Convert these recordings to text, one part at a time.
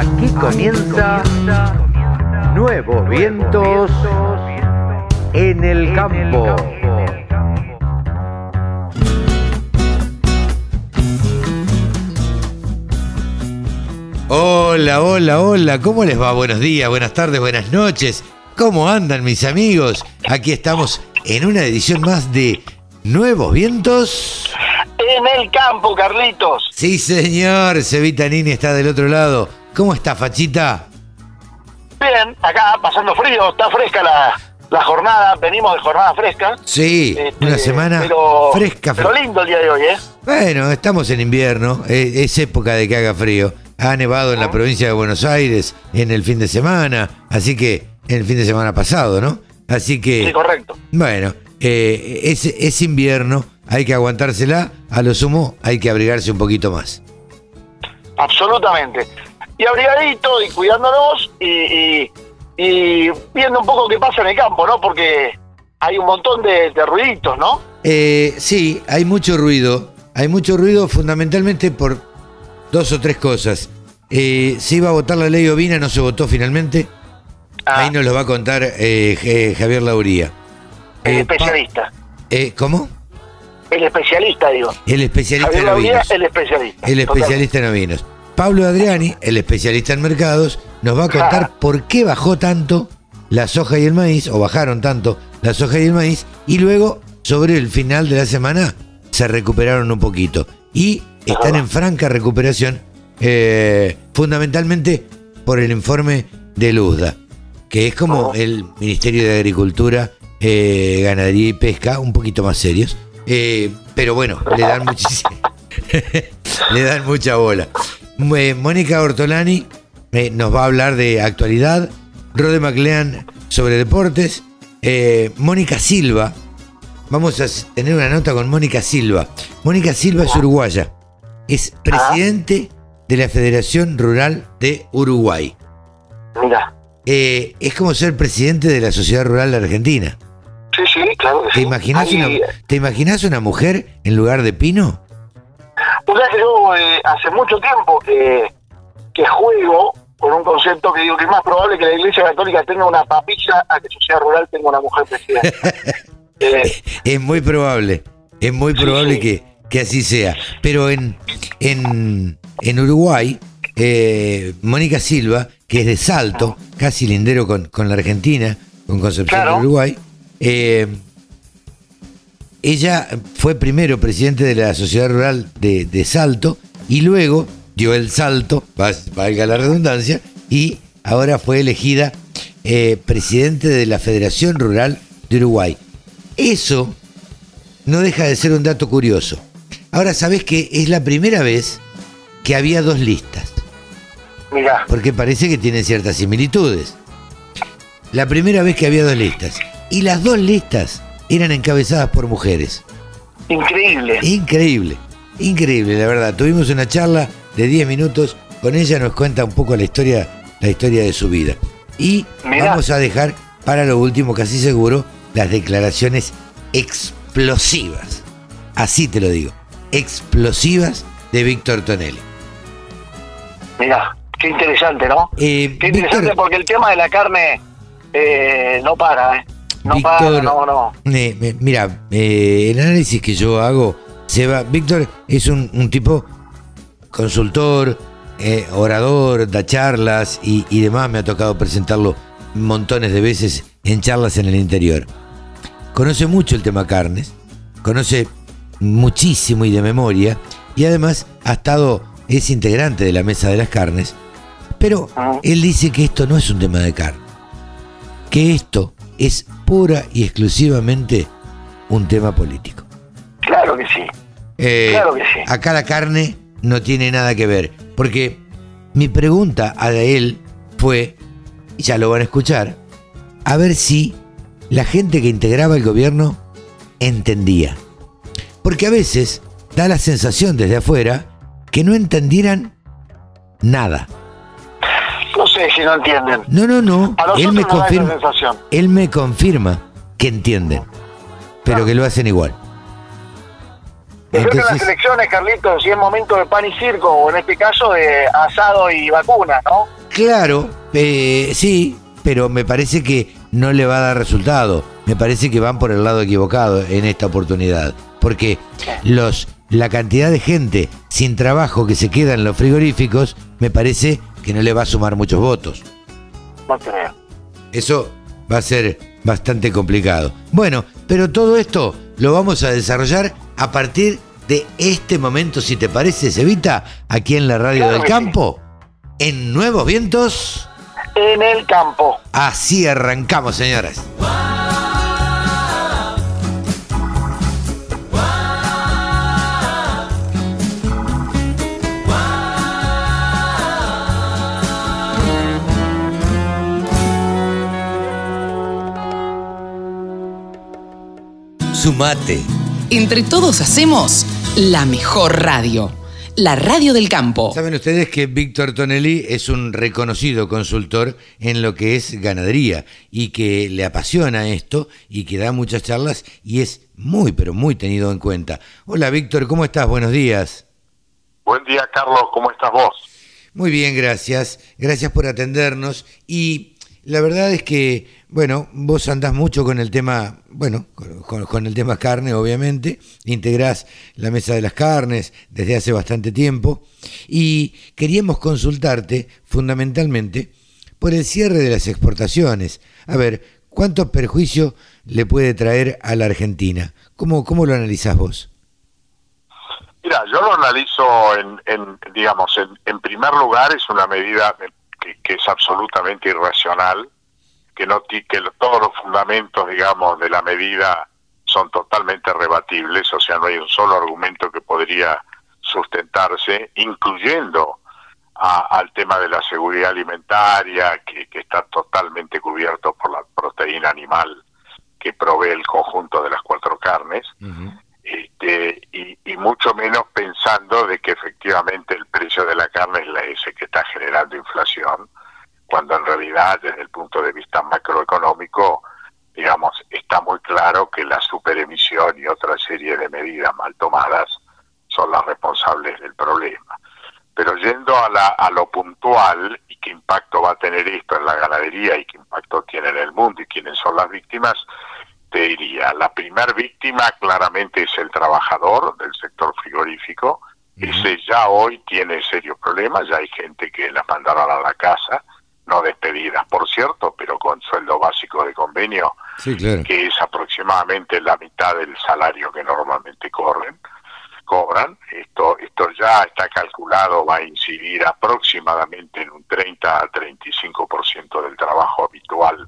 Aquí comienza Nuevos Vientos en el Campo. Hola, hola, hola, ¿cómo les va? Buenos días, buenas tardes, buenas noches. ¿Cómo andan mis amigos? Aquí estamos en una edición más de Nuevos Vientos. En el campo, Carlitos. Sí, señor, Cevita Nini está del otro lado. ¿Cómo está, Fachita? Bien, acá pasando frío, está fresca la, la jornada, venimos de jornada fresca. Sí, Este, una semana pero, fresca. Pero fre- lindo el día de hoy, ¿eh? Bueno, estamos en invierno, eh, es época de que haga frío. Ha nevado en la provincia de Buenos Aires en el fin de semana, así que en el fin de semana pasado, ¿no? Así que... Sí, correcto. Bueno, eh, es, es invierno, hay que aguantársela, a lo sumo hay que abrigarse un poquito más. Absolutamente. Y abrigadito y cuidándonos y, y- y viendo un poco qué pasa en el campo, ¿no? Porque hay un montón de, de ruiditos, ¿no? Eh, sí, hay mucho ruido, hay mucho ruido fundamentalmente por dos o tres cosas. Eh, se iba a votar la ley Ovina, no se votó finalmente. Ah, Ahí nos lo va a contar eh, Javier Lauría. el Eh, especialista. eh, ¿Cómo? El especialista, digo. El especialista Javier en Lauría, ovinos. el especialista. El especialista en ovinos. Pablo Adriani, el especialista en mercados, nos va a contar por qué bajó tanto la soja y el maíz, o bajaron tanto la soja y el maíz, y luego, sobre el final de la semana, se recuperaron un poquito. Y están en franca recuperación, eh, fundamentalmente por el informe de Luzda, que es como el Ministerio de Agricultura, eh, Ganadería y Pesca, un poquito más serios. Eh, pero bueno, le dan muchísimo. Le dan mucha bola. Eh, Mónica Ortolani eh, nos va a hablar de actualidad. Rode MacLean sobre deportes. Eh, Mónica Silva. Vamos a tener una nota con Mónica Silva. Mónica Silva es uruguaya. Es presidente de la Federación Rural de Uruguay. Mira. Eh, es como ser presidente de la Sociedad Rural de Argentina. Sí, sí, claro que ¿Te sí. imaginas Ahí- una, ¿Te imaginas una mujer en lugar de Pino? Sabés que yo eh, hace mucho tiempo que, que juego con un concepto que digo que es más probable que la Iglesia Católica tenga una papilla a que Sociedad Rural tenga una mujer presidenta. Eh, Es muy probable, es muy Sí, probable sí. Que, que así sea. Pero en, en, en Uruguay, eh, Mónica Silva, que es de Salto, casi lindero con, con la Argentina, con Concepción Claro. de Uruguay, eh, ella fue primero presidente de la Sociedad Rural de, de Salto y luego dio el salto, valga la redundancia, y ahora fue elegida eh, presidente de la Federación Rural de Uruguay. Eso no deja de ser un dato curioso. Ahora sabes que es la primera vez que había dos listas, mirá, porque parece que tienen ciertas similitudes. La primera vez que había dos listas, y las dos listas eran encabezadas por mujeres. increíble. Increíble, increíble, la verdad. Tuvimos una charla de 10 minutos, con ella nos cuenta un poco la historia, la historia de su vida. Y Mirá. vamos a dejar para lo último, casi seguro, las declaraciones explosivas. Así te lo digo, explosivas de Víctor Tonelli. Mirá, qué interesante, ¿no? Eh, Qué interesante Víctor, porque el tema de la carne eh, no para, ¿eh? No Víctor, no, no. eh, mira, eh, el análisis que yo hago, se va. Víctor es un, un tipo consultor, eh, orador, da charlas y, y demás. Me ha tocado presentarlo montones de veces en charlas en el interior. Conoce mucho el tema carnes, conoce muchísimo y de memoria, y además ha estado, es integrante de la mesa de las carnes. Pero Ah. él dice que esto no es un tema de carne, que esto es pura y exclusivamente un tema político. Claro que sí. Eh, Claro que sí. Acá la carne no tiene nada que ver, porque mi pregunta a él fue, y ya lo van a escuchar, a ver si la gente que integraba el gobierno entendía. Porque a veces da la sensación desde afuera que no entendieran nada. No sé si no entienden. No, no, no. A Él me confirma, él me confirma que entienden, pero que lo hacen igual. Yo creo que Entonces- las elecciones, Carlitos, si es momento de pan y circo, o en este caso de asado y vacuna, ¿no? Claro, eh, sí, pero me parece que no le va a dar resultado. Me parece que van por el lado equivocado en esta oportunidad. Porque los, la cantidad de gente sin trabajo que se queda en los frigoríficos, me parece que no le va a sumar muchos votos. No creo. Eso va a ser bastante complicado. Bueno, pero todo esto lo vamos a desarrollar a partir de este momento, si te parece, Cevita, aquí en la radio Claro del sí. campo, en Nuevos Vientos. En el campo. Así arrancamos, señoras. Sumate. Entre todos hacemos la mejor radio, la radio del campo. Saben ustedes que Víctor Tonelli es un reconocido consultor en lo que es ganadería y que le apasiona esto y que da muchas charlas y es muy, pero muy tenido en cuenta. Hola Víctor, ¿cómo estás? Buenos días. Buen día, Carlos. ¿Cómo estás vos? Muy bien, gracias. Gracias por atendernos. Y la verdad es que, bueno, vos andás mucho con el tema, bueno, con, el tema carne, obviamente. Integrás la mesa de las carnes desde hace bastante tiempo. Y queríamos consultarte fundamentalmente por el cierre de las exportaciones. A ver, ¿cuánto perjuicio le puede traer a la Argentina? ¿Cómo, cómo lo analizás vos? Mira, yo lo analizo en, en, digamos, en, en primer lugar es una medida que, es absolutamente irracional, que no que todos los fundamentos, digamos, de la medida son totalmente rebatibles, o sea, no hay un solo argumento que podría sustentarse, incluyendo a- al tema de la seguridad alimentaria, que, que está totalmente cubierto por la proteína animal que provee el conjunto de las cuatro carnes. Este, y, mucho menos pensando de que efectivamente el precio de la carne es la ese que está generando inflación, cuando en realidad desde el punto de vista macroeconómico, digamos, está muy claro que la superemisión y otra serie de medidas mal tomadas son las responsables del problema. Pero yendo a, la, a lo puntual y qué impacto va a tener esto en la ganadería y qué impacto tiene en el mundo y quiénes son las víctimas, te diría, la primer víctima claramente es el trabajador del sector frigorífico. Ese ya hoy tiene serios problemas, ya hay gente que las mandaron a la casa, no despedidas, por cierto, pero con sueldo básico de convenio, Sí, claro. que es aproximadamente la mitad del salario que normalmente corren, cobran. Esto, esto ya está calculado, va a incidir aproximadamente en un 30 a 35% del trabajo habitual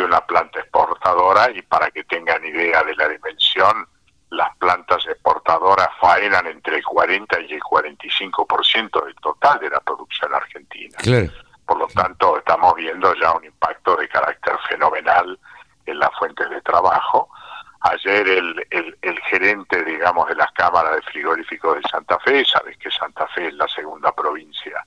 una planta exportadora y para que tengan idea de la dimensión, las plantas exportadoras faenan entre el 40 y el 45% del total de la producción argentina. Claro. Por lo tanto, estamos viendo ya un impacto de carácter fenomenal en las fuentes de trabajo. Ayer el, el, el gerente, digamos, de las cámaras de frigoríficos de Santa Fe, sabes que Santa Fe es la segunda provincia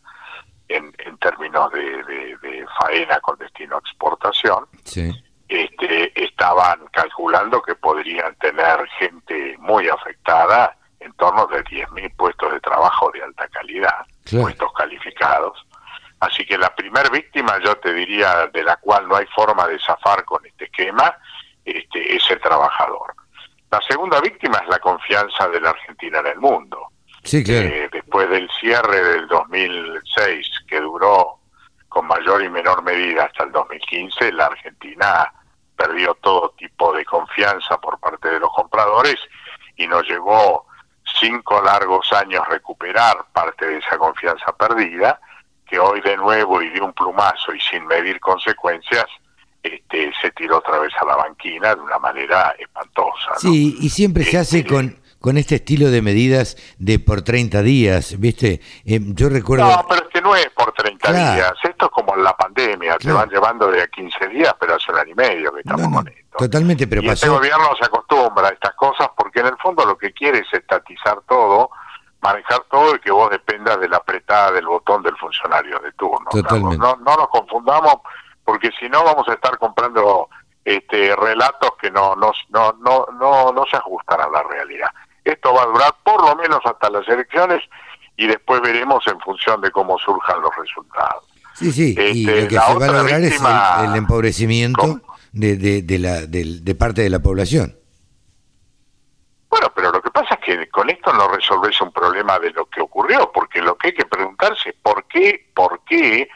en, en términos de, de- de faena con destino a exportación, Sí. este, estaban calculando que podrían tener gente muy afectada, en torno de 10.000 puestos de trabajo de alta calidad, Claro. puestos calificados. Así que la primer víctima, yo te diría, de la cual no hay forma de zafar con este esquema, este, es el trabajador. La segunda víctima es la confianza de la Argentina en el mundo. Sí, claro. Eh, después del cierre del 2006, que duró con mayor y menor medida hasta el 2015, la Argentina perdió todo tipo de confianza por parte de los compradores y nos llevó cinco largos años recuperar parte de esa confianza perdida, que hoy de nuevo y de un plumazo y sin medir consecuencias, este, se tiró otra vez a la banquina de una manera espantosa. ¿no? Sí, y siempre se hace Este, con, con este estilo de medidas de por 30 días, ¿viste? Eh, yo recuerdo... No, pero es que no es por 30 Claro. días. Esto es como en la pandemia. Te Claro. van llevando de a 15 días, pero hace un año y medio que estamos No, no, con esto. totalmente, pero y este gobierno se acostumbra a estas cosas porque en el fondo lo que quiere es estatizar todo, manejar todo y que vos dependas de la apretada del botón del funcionario de turno. Totalmente. No, no nos confundamos porque si no vamos a estar comprando este relatos que no no no no no, no se ajustan a la realidad. Esto va a durar por lo menos hasta las elecciones y después veremos en función de cómo surjan los resultados. Sí, sí, y Este, lo que la se va a lograr es víctima- el, el empobrecimiento de, de, de la, del- de parte de la población. Bueno, pero lo que pasa es que con esto no resolves un problema de lo que ocurrió, porque lo que hay que preguntarse es por qué, por qué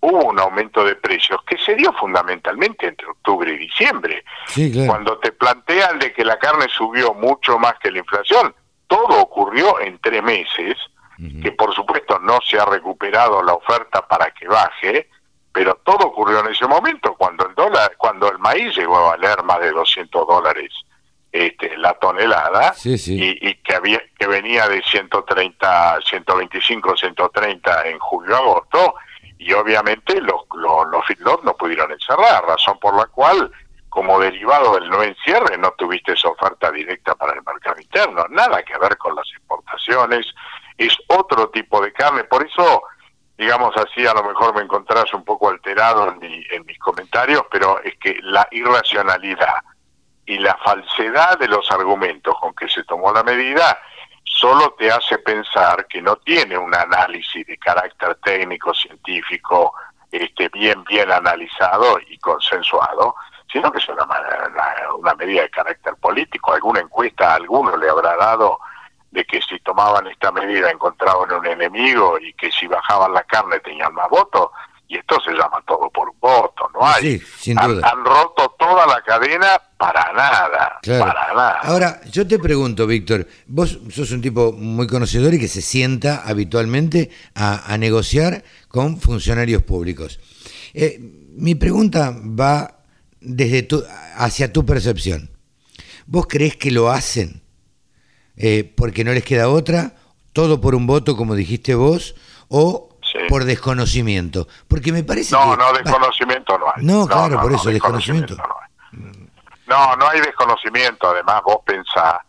hubo un aumento de precios que se dio fundamentalmente entre octubre y diciembre. Sí, claro. Cuando te plantean de que la carne subió mucho más que la inflación, todo ocurrió en tres meses, que por supuesto no se ha recuperado la oferta para que baje, pero todo ocurrió en ese momento, cuando el dólar, cuando el maíz llegó a valer más de 200 dólares este, la tonelada Sí, sí. Y, y que había que venía de 130, 125, 130 en julio agosto y obviamente los los, los no pudieron encerrar, razón por la cual como derivado del no encierre no tuviste esa oferta directa para el mercado interno, nada que ver con las exportaciones, es otro tipo de carne, por eso digamos así, a lo mejor me encontrás un poco alterado en, mi- en mis comentarios, pero es que la irracionalidad y la falsedad de los argumentos con que se tomó la medida solo te hace pensar que no tiene un análisis de carácter técnico, científico, este, bien, bien analizado y consensuado, sino que es una, una- una medida de carácter político. Alguna encuesta a alguno le habrá dado de que si tomaban esta medida encontraban un enemigo y que si bajaban la carne tenían más votos, y esto se llama todo por un voto, no hay. Sí, sin han, duda. han roto toda la cadena para nada, Claro. para nada. Ahora, yo te pregunto, Víctor, vos sos un tipo muy conocedor y que se sienta habitualmente a, a negociar con funcionarios públicos. Eh, mi pregunta va desde tu, hacia tu percepción. ¿Vos crees que lo hacen eh, porque no les queda otra, todo por un voto, como dijiste vos, o Sí. por desconocimiento? Porque me parece No, que... no, desconocimiento no hay. No, claro, por eso, desconocimiento. No, hay. no, no hay desconocimiento. Además, vos pensás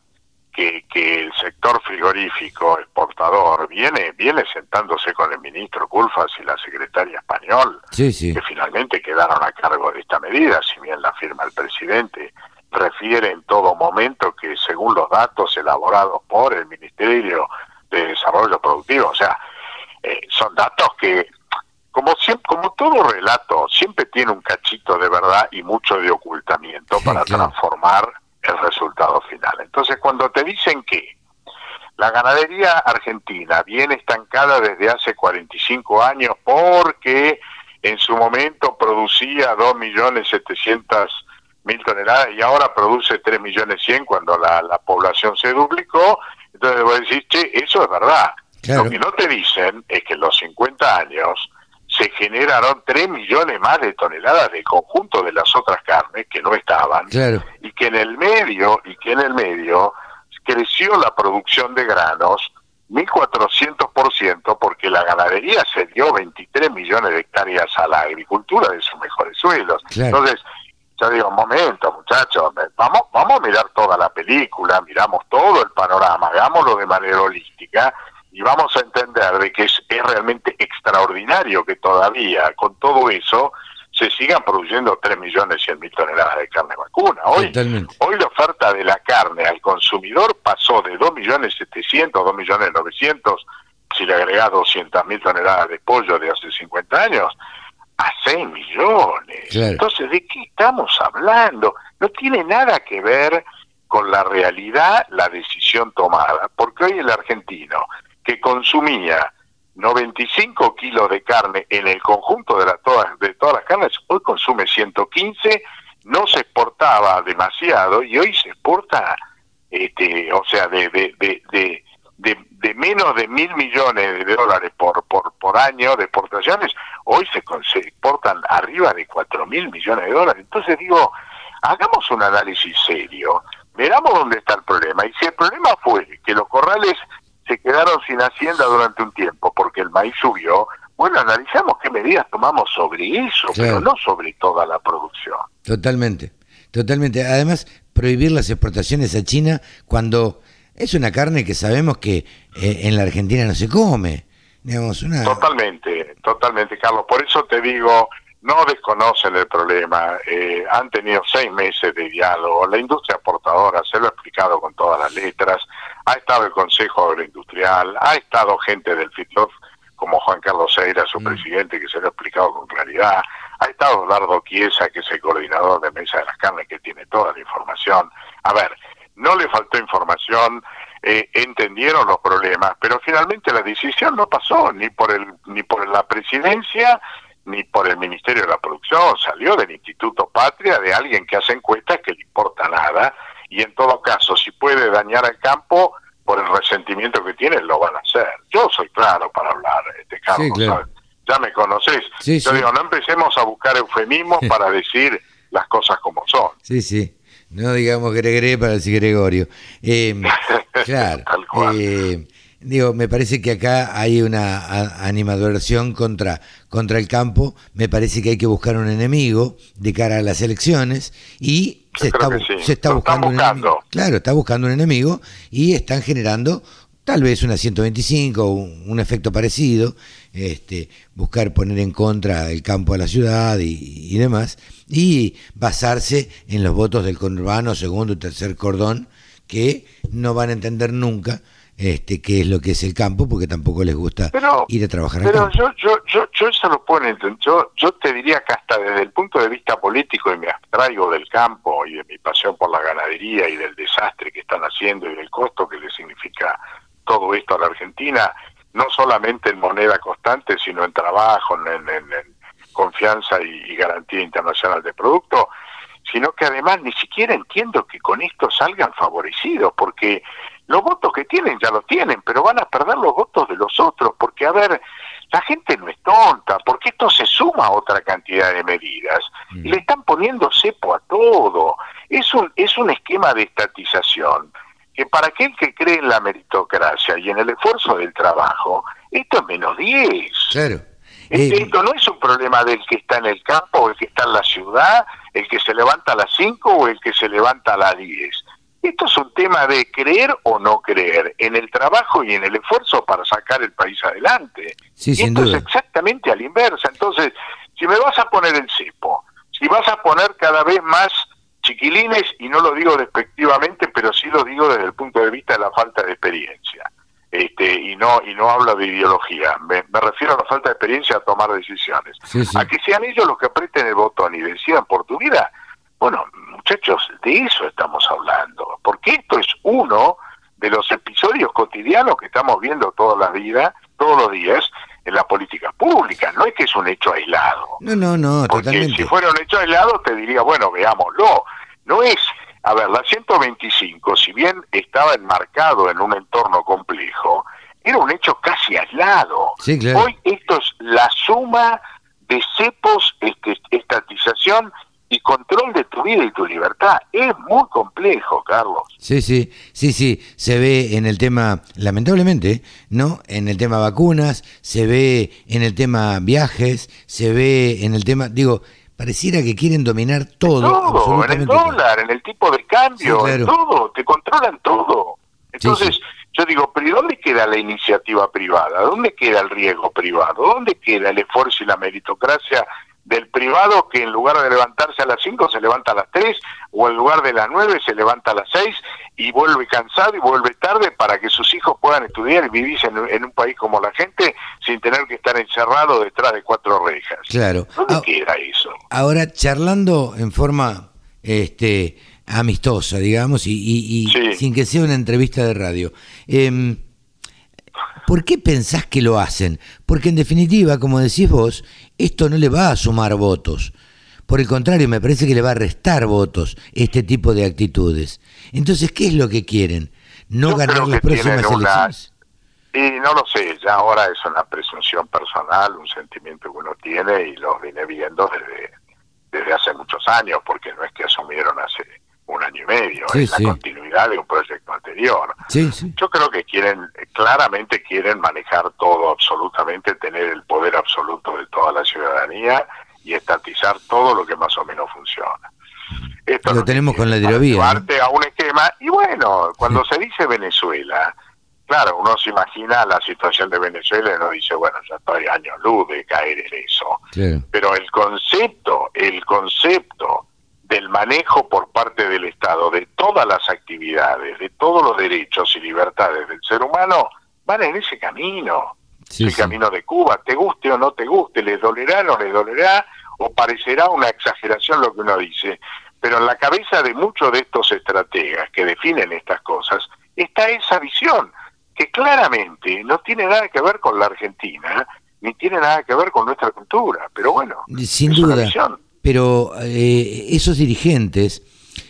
que, que el sector frigorífico exportador viene viene sentándose con el ministro Culfas y la secretaria español, Sí, sí. que finalmente quedaron a cargo de esta medida, si bien la firma el presidente refiere en todo momento que según los datos elaborados por el Ministerio de Desarrollo Productivo, o sea, eh, son datos que, como siempre, como todo relato, siempre tiene un cachito de verdad y mucho de ocultamiento Sí, para claro. transformar el resultado final. Entonces, cuando te dicen que la ganadería argentina viene estancada desde hace 45 años porque en su momento producía 2.700.000 toneladas y ahora produce 3.100.000 cuando la, la población se duplicó. Entonces vos decís, che, eso es verdad. Claro. Lo que no te dicen es que en los 50 años se generaron 3 millones más de toneladas de conjunto de las otras carnes que no estaban Claro. y que en el medio y que en el medio creció la producción de granos 1400% porque la ganadería se dio 23 millones de hectáreas a la agricultura de sus mejores suelos. Claro. Entonces, yo digo, momento, muchachos, vamos vamos a mirar toda la película, miramos todo el panorama, hagámoslo de manera holística y vamos a entender de que es, es realmente extraordinario que todavía con todo eso se sigan produciendo 3 millones 100 mil toneladas de carne vacuna. Hoy, Totalmente. hoy la oferta de la carne al consumidor pasó de 2 millones 700, 2 millones 900, si le agregás 200 mil toneladas de pollo de hace 50 años, a 6 millones. Claro. Entonces, ¿de qué estamos hablando? No tiene nada que ver con la realidad la decisión tomada, porque hoy el argentino que consumía 95 kilos de carne en el conjunto de, la, todas, de todas las carnes, hoy consume 115, no se exportaba demasiado y hoy se exporta, este, o sea, de, de, de, de, menos de mil millones de dólares por, por, por año de exportaciones, hoy se, se exportan arriba de cuatro mil millones de dólares. Entonces digo, hagamos un análisis serio, veramos dónde está el problema. Y si el problema fue que los corrales se quedaron sin hacienda durante un tiempo porque el maíz subió, bueno, analizamos qué medidas tomamos sobre eso, Claro. pero no sobre toda la producción. Totalmente, totalmente. Además, prohibir las exportaciones a China cuando es una carne que sabemos que eh, en la Argentina no se come. Digamos, una... Totalmente, totalmente, Carlos. Por eso te digo, no desconocen el problema, eh, han tenido seis meses de diálogo, la industria exportadora se lo ha explicado con todas las letras, ha estado el Consejo Agroindustrial, ha estado gente del FITOF como Juan Carlos Seira, su mm. presidente, que se lo ha explicado con claridad, ha estado Dardo Chiesa, que es el coordinador de Mesa de las Carnes, que tiene toda la información. A ver, no le faltó información, eh, entendieron los problemas, pero finalmente la decisión no pasó ni por el ni por la presidencia ni por el Ministerio de la Producción, salió del Instituto Patria de alguien que hace encuestas que le importa nada y en todo caso si puede dañar al campo por el resentimiento que tiene lo van a hacer. Yo soy claro para hablar, este Carlos, ya me conoces. Yo digo, no empecemos a buscar eufemismos para decir las cosas como son. Sí, sí. No digamos Gregre para decir Gregorio. Eh, claro. Eh, digo, me parece que acá hay una animadversión contra, contra el campo. Me parece que hay que buscar un enemigo de cara a las elecciones y se está, se está buscando, un enemigo. Claro, está buscando un enemigo y están generando tal vez una 125, un, un efecto parecido, este, buscar poner en contra el campo a la ciudad y, demás, y basarse en los votos del conurbano, segundo y tercer cordón, que no van a entender nunca este, qué es lo que es el campo, porque tampoco les gusta ir a trabajar Pero yo, yo, yo, yo eso lo puedo entender. Yo, yo te diría que hasta desde el punto de vista político, y me abstraigo del campo y de mi pasión por la ganadería y del desastre que están haciendo y del costo que le significa todo esto a la Argentina, no solamente en moneda constante, sino en trabajo, en, confianza y, garantía internacional de producto, sino que además ni siquiera entiendo que con esto salgan favorecidos, porque los votos que tienen ya los tienen, pero van a perder los votos de los otros, porque a ver, la gente no es tonta, porque esto se suma a otra cantidad de medidas y mm. le están poniendo cepo a todo. Es un, es un esquema de estatización que para aquel que cree en la meritocracia y en el esfuerzo del trabajo, esto es menos 10. Claro. Eh, esto no es un problema del que está en el campo o el que está en la ciudad, el que se levanta a las 5 o el que se levanta a las 10. Esto es un tema de creer o no creer en el trabajo y en el esfuerzo para sacar el país adelante. Sí, y esto es exactamente a la inversa. Entonces, si me vas a poner el cepo, si vas a poner cada vez más chiquilines, y no lo digo despectivamente, pero sí lo digo desde el punto de vista de la falta de experiencia. Este, y no y no hablo de ideología, me, refiero a la falta de experiencia a tomar decisiones. A que sean ellos los que aprieten el botón y decidan por tu vida. Bueno, muchachos, de eso estamos hablando, porque esto es uno de los episodios cotidianos que estamos viendo toda la vida, todos los días, en la política pública, no es que es un hecho aislado. No, no, no, Porque si fuera un hecho aislado te diría, bueno, veámoslo. No es, a ver, la 125, si bien estaba enmarcado en un entorno complejo, era un hecho casi aislado. Hoy esto es la suma de cepos, este, estatización y control de tu vida y tu libertad. Es muy complejo, Carlos. Sí, sí, sí, sí. Se ve en el tema, lamentablemente, ¿no? En el tema vacunas, se ve en el tema viajes, se ve en el tema, digo, pareciera que quieren dominar todo. Todo, en el dólar, en el tipo de cambio, en todo, te controlan todo. Entonces, yo digo, pero ¿y dónde queda la iniciativa privada? ¿Dónde queda el riesgo privado? ¿Dónde queda el esfuerzo y la meritocracia del privado que en lugar de levantarse a las 5 se levanta a las 3 o en lugar de las 9 se levanta a las 6 y vuelve cansado y vuelve tarde para que sus hijos puedan estudiar y vivir en, un país como la gente sin tener que estar encerrado detrás de cuatro rejas. Claro. ¿Dónde ah, queda eso? Ahora, charlando en forma este amistosa, digamos, y, sin que sea una entrevista de radio. Eh, ¿Por qué pensás que lo hacen? Porque en definitiva, como decís vos, esto no le va a sumar votos. Por el contrario, me parece que le va a restar votos este tipo de actitudes. Entonces, ¿qué es lo que quieren? ¿No ganar las próximas elecciones? Y no lo sé, ya ahora es una presunción personal, un sentimiento que uno tiene y lo viene viendo desde, desde hace muchos años, porque no es que asumieron hace un año y medio, es la continuidad de un proyecto anterior. Yo creo que quieren, claramente quieren manejar todo absolutamente, tener el poder absoluto de toda la ciudadanía y estatizar todo lo que más o menos funciona. Esto lo tenemos con la hidrovía. Parte a un esquema, y bueno, cuando se dice Venezuela, claro, uno se imagina la situación de Venezuela y uno dice, bueno, ya estoy años luz de caer en eso. Pero el concepto, el concepto del manejo por parte del Estado de todas las actividades, de todos los derechos y libertades del ser humano, van en ese camino. el camino de Cuba, te guste o no te guste, les dolerá o no les dolerá, o parecerá una exageración lo que uno dice, pero en la cabeza de muchos de estos estrategas que definen estas cosas está esa visión, que claramente no tiene nada que ver con la Argentina, ni tiene nada que ver con nuestra cultura, pero bueno, sin duda. Pero eh, esos dirigentes,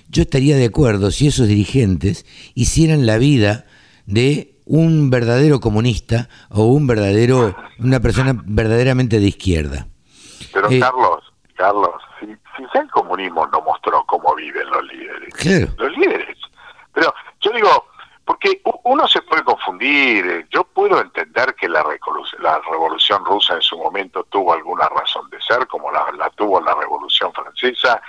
yo estaría de acuerdo si esos dirigentes hicieran la vida de un verdadero comunista o un verdadero una persona verdaderamente de izquierda. Pero eh, Carlos, Carlos, si, si el comunismo no mostró cómo viven los líderes, los líderes. Pero yo digo, porque uno se puede confundir, eh, yo puedo entender que la, la revolución rusa en su momento tuvo alguna razón de ser, como la, tuvo la revolución francesa,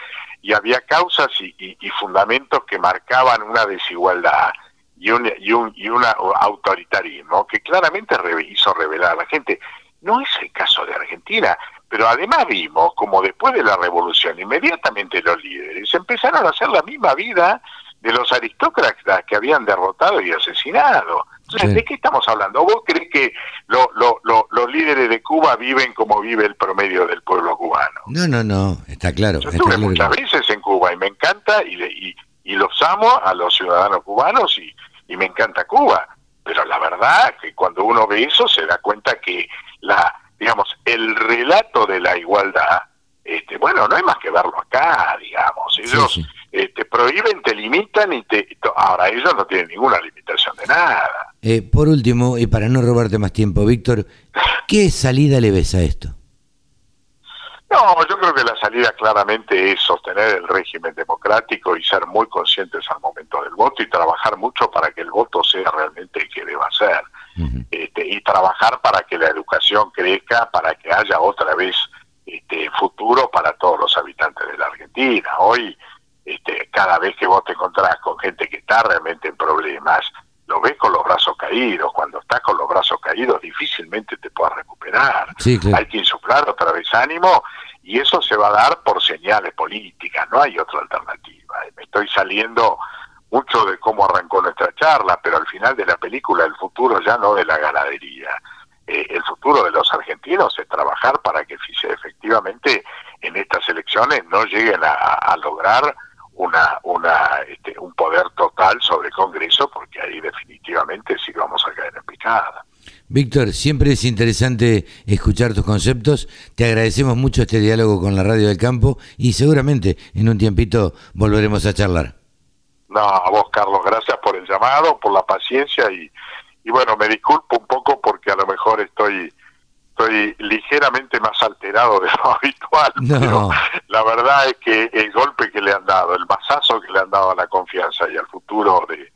y había causas y, y, fundamentos que marcaban una desigualdad y un, y un, y un autoritarismo que claramente hizo revelar a la gente. No es el caso de Argentina. Pero además vimos como después de la revolución, inmediatamente los líderes empezaron a hacer la misma vida de los aristócratas que habían derrotado y asesinado. Entonces, ¿de qué estamos hablando? ¿Vos crees que los líderes de Cuba viven como vive el promedio del pueblo cubano? No, no, no, está claro. Yo estuve muchas veces en Cuba y me encanta y, y, y los amo a los ciudadanos cubanos y, y me encanta Cuba. Pero la verdad que cuando uno ve eso se da cuenta que la digamos, el relato de la igualdad, este, bueno, no hay más que verlo acá, digamos. Ellos te este, prohíben, te limitan y te... Ahora, ellos no tienen ninguna limitación de nada. Eh, por último, y para no robarte más tiempo, Víctor, ¿qué salida le ves a esto? No, yo creo que la salida claramente es sostener el régimen democrático y ser muy conscientes al momento del voto y trabajar mucho para que el voto sea realmente el que deba ser. Este, y trabajar para que la educación crezca, para que haya otra vez este, futuro para todos los habitantes de la Argentina. Hoy, este, cada vez que vos te encontrás con gente que está realmente en problemas, lo ves con los brazos caídos. Cuando estás con los brazos caídos, difícilmente te puedas recuperar. Hay que insuflar otra vez ánimo y eso se va a dar por señales políticas, no hay otra alternativa. Me estoy saliendo mucho de cómo arrancó nuestra charla, pero al final de la película el futuro ya no de la ganadería. Eh, el futuro de los argentinos es trabajar para que efectivamente en estas elecciones no lleguen a, lograr una, una, este, un poder total sobre el Congreso, porque ahí definitivamente sí vamos a caer en picada. Víctor, siempre es interesante escuchar tus conceptos. Te agradecemos mucho este diálogo con la Radio del Campo y seguramente en un tiempito volveremos a charlar. No, a vos, Carlos, gracias por el llamado, por la paciencia y, y bueno, me disculpo un poco porque a lo mejor estoy estoy ligeramente más alterado de lo habitual, pero la verdad es que el golpe que le han dado, el masazo que le han dado a la confianza y al futuro de,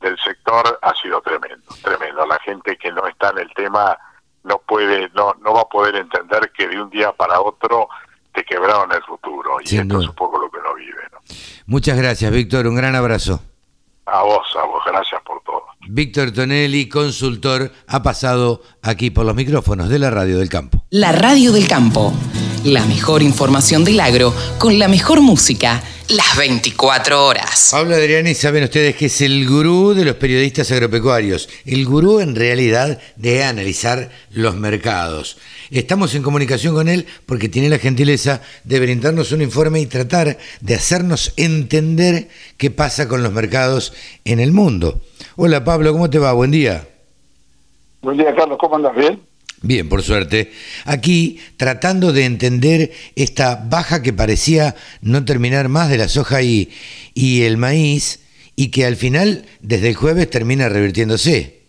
del sector ha sido tremendo, tremendo. La gente que no está en el tema no puede, no, no va a poder entender que de un día para otro te quebraron el futuro y esto es un poco lo que uno vive. Muchas gracias, Víctor. Un gran abrazo. A vos, a vos. Gracias por. Víctor Tonelli, consultor, ha pasado aquí por los micrófonos de la Radio del Campo. La Radio del Campo. La mejor información del agro con la mejor música las 24 horas. Pablo Adriani, saben ustedes que es el gurú de los periodistas agropecuarios, el gurú en realidad de analizar los mercados. Estamos en comunicación con él porque tiene la gentileza de brindarnos un informe y tratar de hacernos entender qué pasa con los mercados en el mundo. Hola Pablo, ¿cómo te va? Buen día. Buen día Carlos, ¿cómo andas? ¿Bien? Bien, por suerte. Aquí tratando de entender esta baja que parecía no terminar más de la soja y, y el maíz y que al final, desde el jueves, termina revirtiéndose.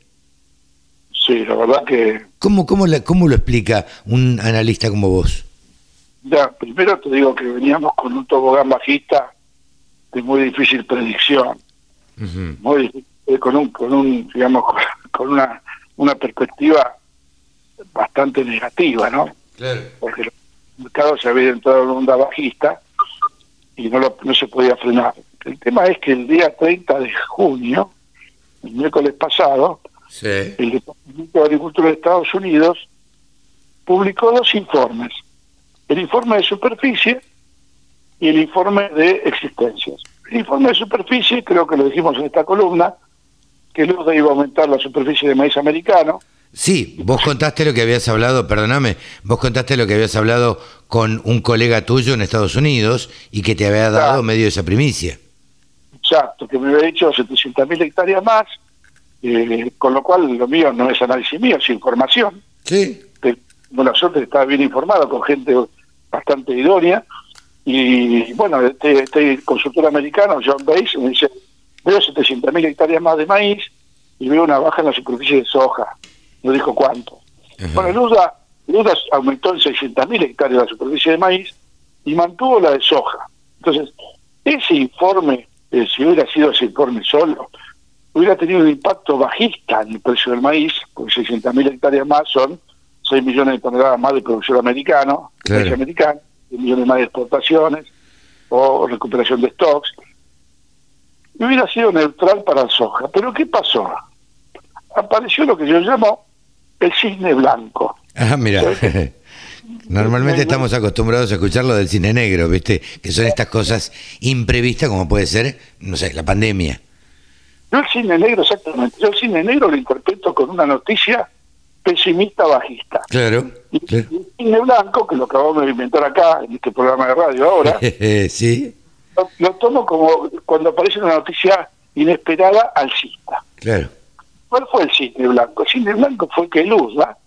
Sí, la verdad que... ¿Cómo, cómo, la, cómo lo explica un analista como vos? Ya, primero te digo que veníamos con un tobogán bajista de muy difícil predicción. muy, eh, con un, con un digamos, con una, una perspectiva bastante negativa, ¿no? Claro. Porque el mercado se había entrado en onda bajista y no, no se podía frenar. El tema es que el día 30 de junio, el miércoles pasado, el Departamento de Agricultura de Estados Unidos publicó dos informes. El informe de superficie y el informe de existencias. El informe de superficie, creo que lo dijimos en esta columna, que luego iba a aumentar la superficie de maíz americano. Sí, vos contaste lo que habías hablado, perdóname, vos contaste lo que habías hablado con un colega tuyo en Estados Unidos y que te había dado medio de esa primicia. Exacto, que me había dicho 700.000 hectáreas más, eh, con lo cual lo mío no es análisis mío, es información. Sí. Bueno, la suerte estaba bien informado con gente bastante idónea. Y bueno, este, este consultor americano, John Bates, me dice, veo 700.000 hectáreas más de maíz y veo una baja en la superficie de soja. No dijo cuánto. Bueno, Luda, Luda aumentó en 600.000 hectáreas la superficie de maíz y mantuvo la de soja. Entonces, ese informe, eh, si hubiera sido ese informe solo, hubiera tenido un impacto bajista en el precio del maíz, porque 600.000 hectáreas más son 6 millones de toneladas más de producción americano, claro. americano, 10 millones más de exportaciones o recuperación de stocks. Y hubiera sido neutral para el soja. Pero ¿qué pasó? Apareció lo que yo llamo el cisne blanco. Ah, mira. Normalmente estamos acostumbrados a escuchar lo del cine negro, ¿viste? Que son estas cosas imprevistas como puede ser, no sé, la pandemia. Yo el cine negro, exactamente. Yo el cine negro lo interpreto con una noticia pesimista bajista. Claro. Y el cine blanco, que lo acabamos de inventar acá, en este programa de radio ahora, sí. Lo, tomo como cuando aparece una noticia inesperada alcista. Claro. ¿Cuál fue el cine blanco? El cine blanco fue que Luzda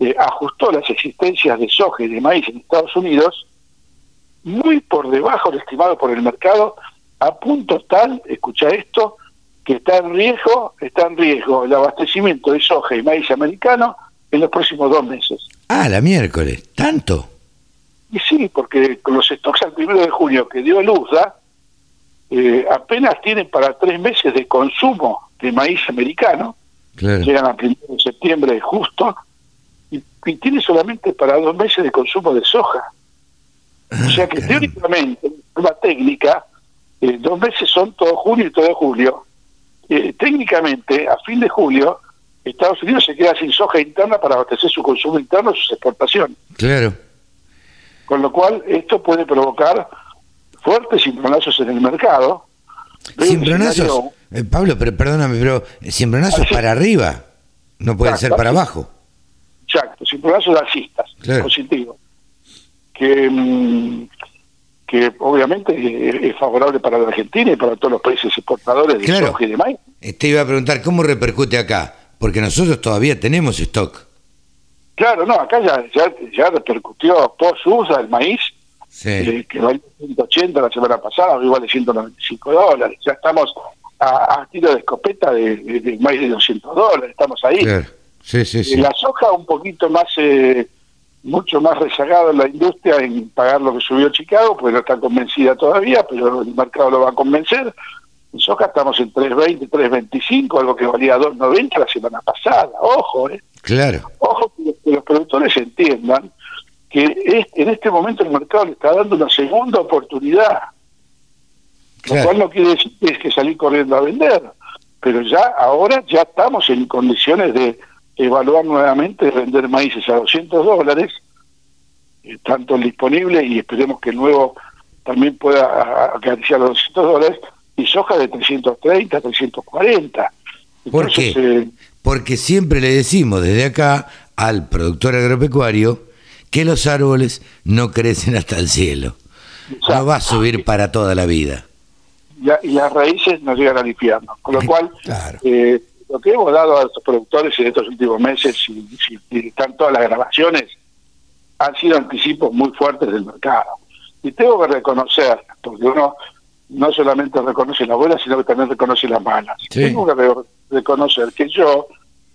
eh, ajustó las existencias de soja y de maíz en Estados Unidos muy por debajo del estimado por el mercado, a punto tal, escucha esto, que está en riesgo, está en riesgo el abastecimiento de soja y maíz americano en los próximos dos meses. Ah, la miércoles, ¿tanto? Y sí, porque con los stocks al primero de junio que dio Luzda, eh, apenas tienen para tres meses de consumo de maíz americano, llegan a primero de septiembre justo, y, tiene solamente para dos meses de consumo de soja. o sea que ah, teóricamente, en forma técnica, eh, dos meses son todo junio y todo julio. Eh, técnicamente, a fin de julio, Estados Unidos se queda sin soja interna para abastecer su consumo interno, sus exportaciones. Claro. Con lo cual, esto puede provocar fuertes cimbronazos en el mercado. Cimbronazos, eh, Pablo, pero perdóname, pero cimbronazos para arriba, no pueden ser para abajo. Exacto, cimbronazos alcistas, positivos. Que, mm, que obviamente es favorable para la Argentina y para todos los países exportadores de soja y de maíz. Te iba a preguntar, ¿cómo repercute acá? Porque nosotros todavía tenemos stock. Claro, no, acá ya, ya, ya repercutió post-USA el maíz, eh, que vale 180 la semana pasada, hoy vale 195 dólares. Ya estamos a, tiro de escopeta de, maíz de 200 dólares, estamos ahí. Sí, sí, sí. la soja un poquito más... Eh, mucho más rezagada la industria en pagar lo que subió Chicago, porque no está convencida todavía, pero el mercado lo va a convencer. En soja estamos en 3.20, 3.25, algo que valía 2.90 la semana pasada. Ojo, ¿eh? Claro. Ojo que los productores entiendan que en este momento el mercado le está dando una segunda oportunidad. Lo cual no quiere decir que es que salir corriendo a vender, pero ya ahora ya estamos en condiciones de evaluar nuevamente vender maíces a 200 dólares, eh, tanto el disponible y esperemos que el nuevo también pueda acariciar los 200 dólares, y soja de 330, 340. ¿Por qué? Eh, Porque siempre le decimos desde acá al productor agropecuario que los árboles no crecen hasta el cielo. No va a subir para toda la vida. y las raíces no llegan al infierno. Con lo cual, claro. eh, lo que hemos dado a los productores en estos últimos meses, y, están todas las grabaciones, han sido anticipos muy fuertes del mercado. Y tengo que reconocer, porque uno no solamente reconoce las buenas, sino que también reconoce las malas. Tengo que reconocer que yo,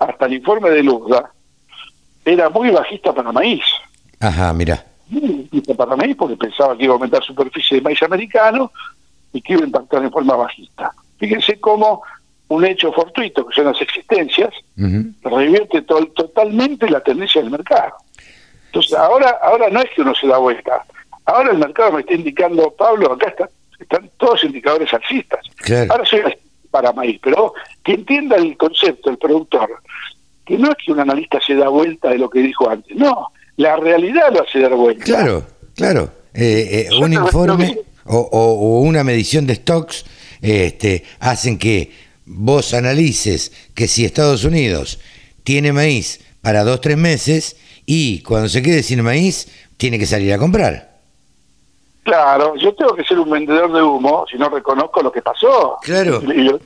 hasta el informe de Luzda, era muy bajista para maíz. Ajá, mira. Muy bajista para maíz porque pensaba que iba a aumentar superficie de maíz americano y que iba a impactar en forma bajista. Fíjense cómo un hecho fortuito, que son las existencias, revierte totalmente la tendencia del mercado. Entonces, ahora ahora no es que uno se da vuelta. Ahora el mercado me está indicando, Pablo, acá está, están todos indicadores alcistas. Ahora soy para maíz, pero que entienda el concepto, el productor, que no es que un analista se da vuelta de lo que dijo antes, no, la realidad lo hace dar vuelta. Claro, claro. Eh, eh, un informe o, o- o una medición de stocks este, hacen que vos analices que si Estados Unidos tiene maíz para dos, tres meses y cuando se quede sin maíz, tiene que salir a comprar. Claro, yo tengo que ser un vendedor de humo si no reconozco lo que pasó. Claro. Y, lo,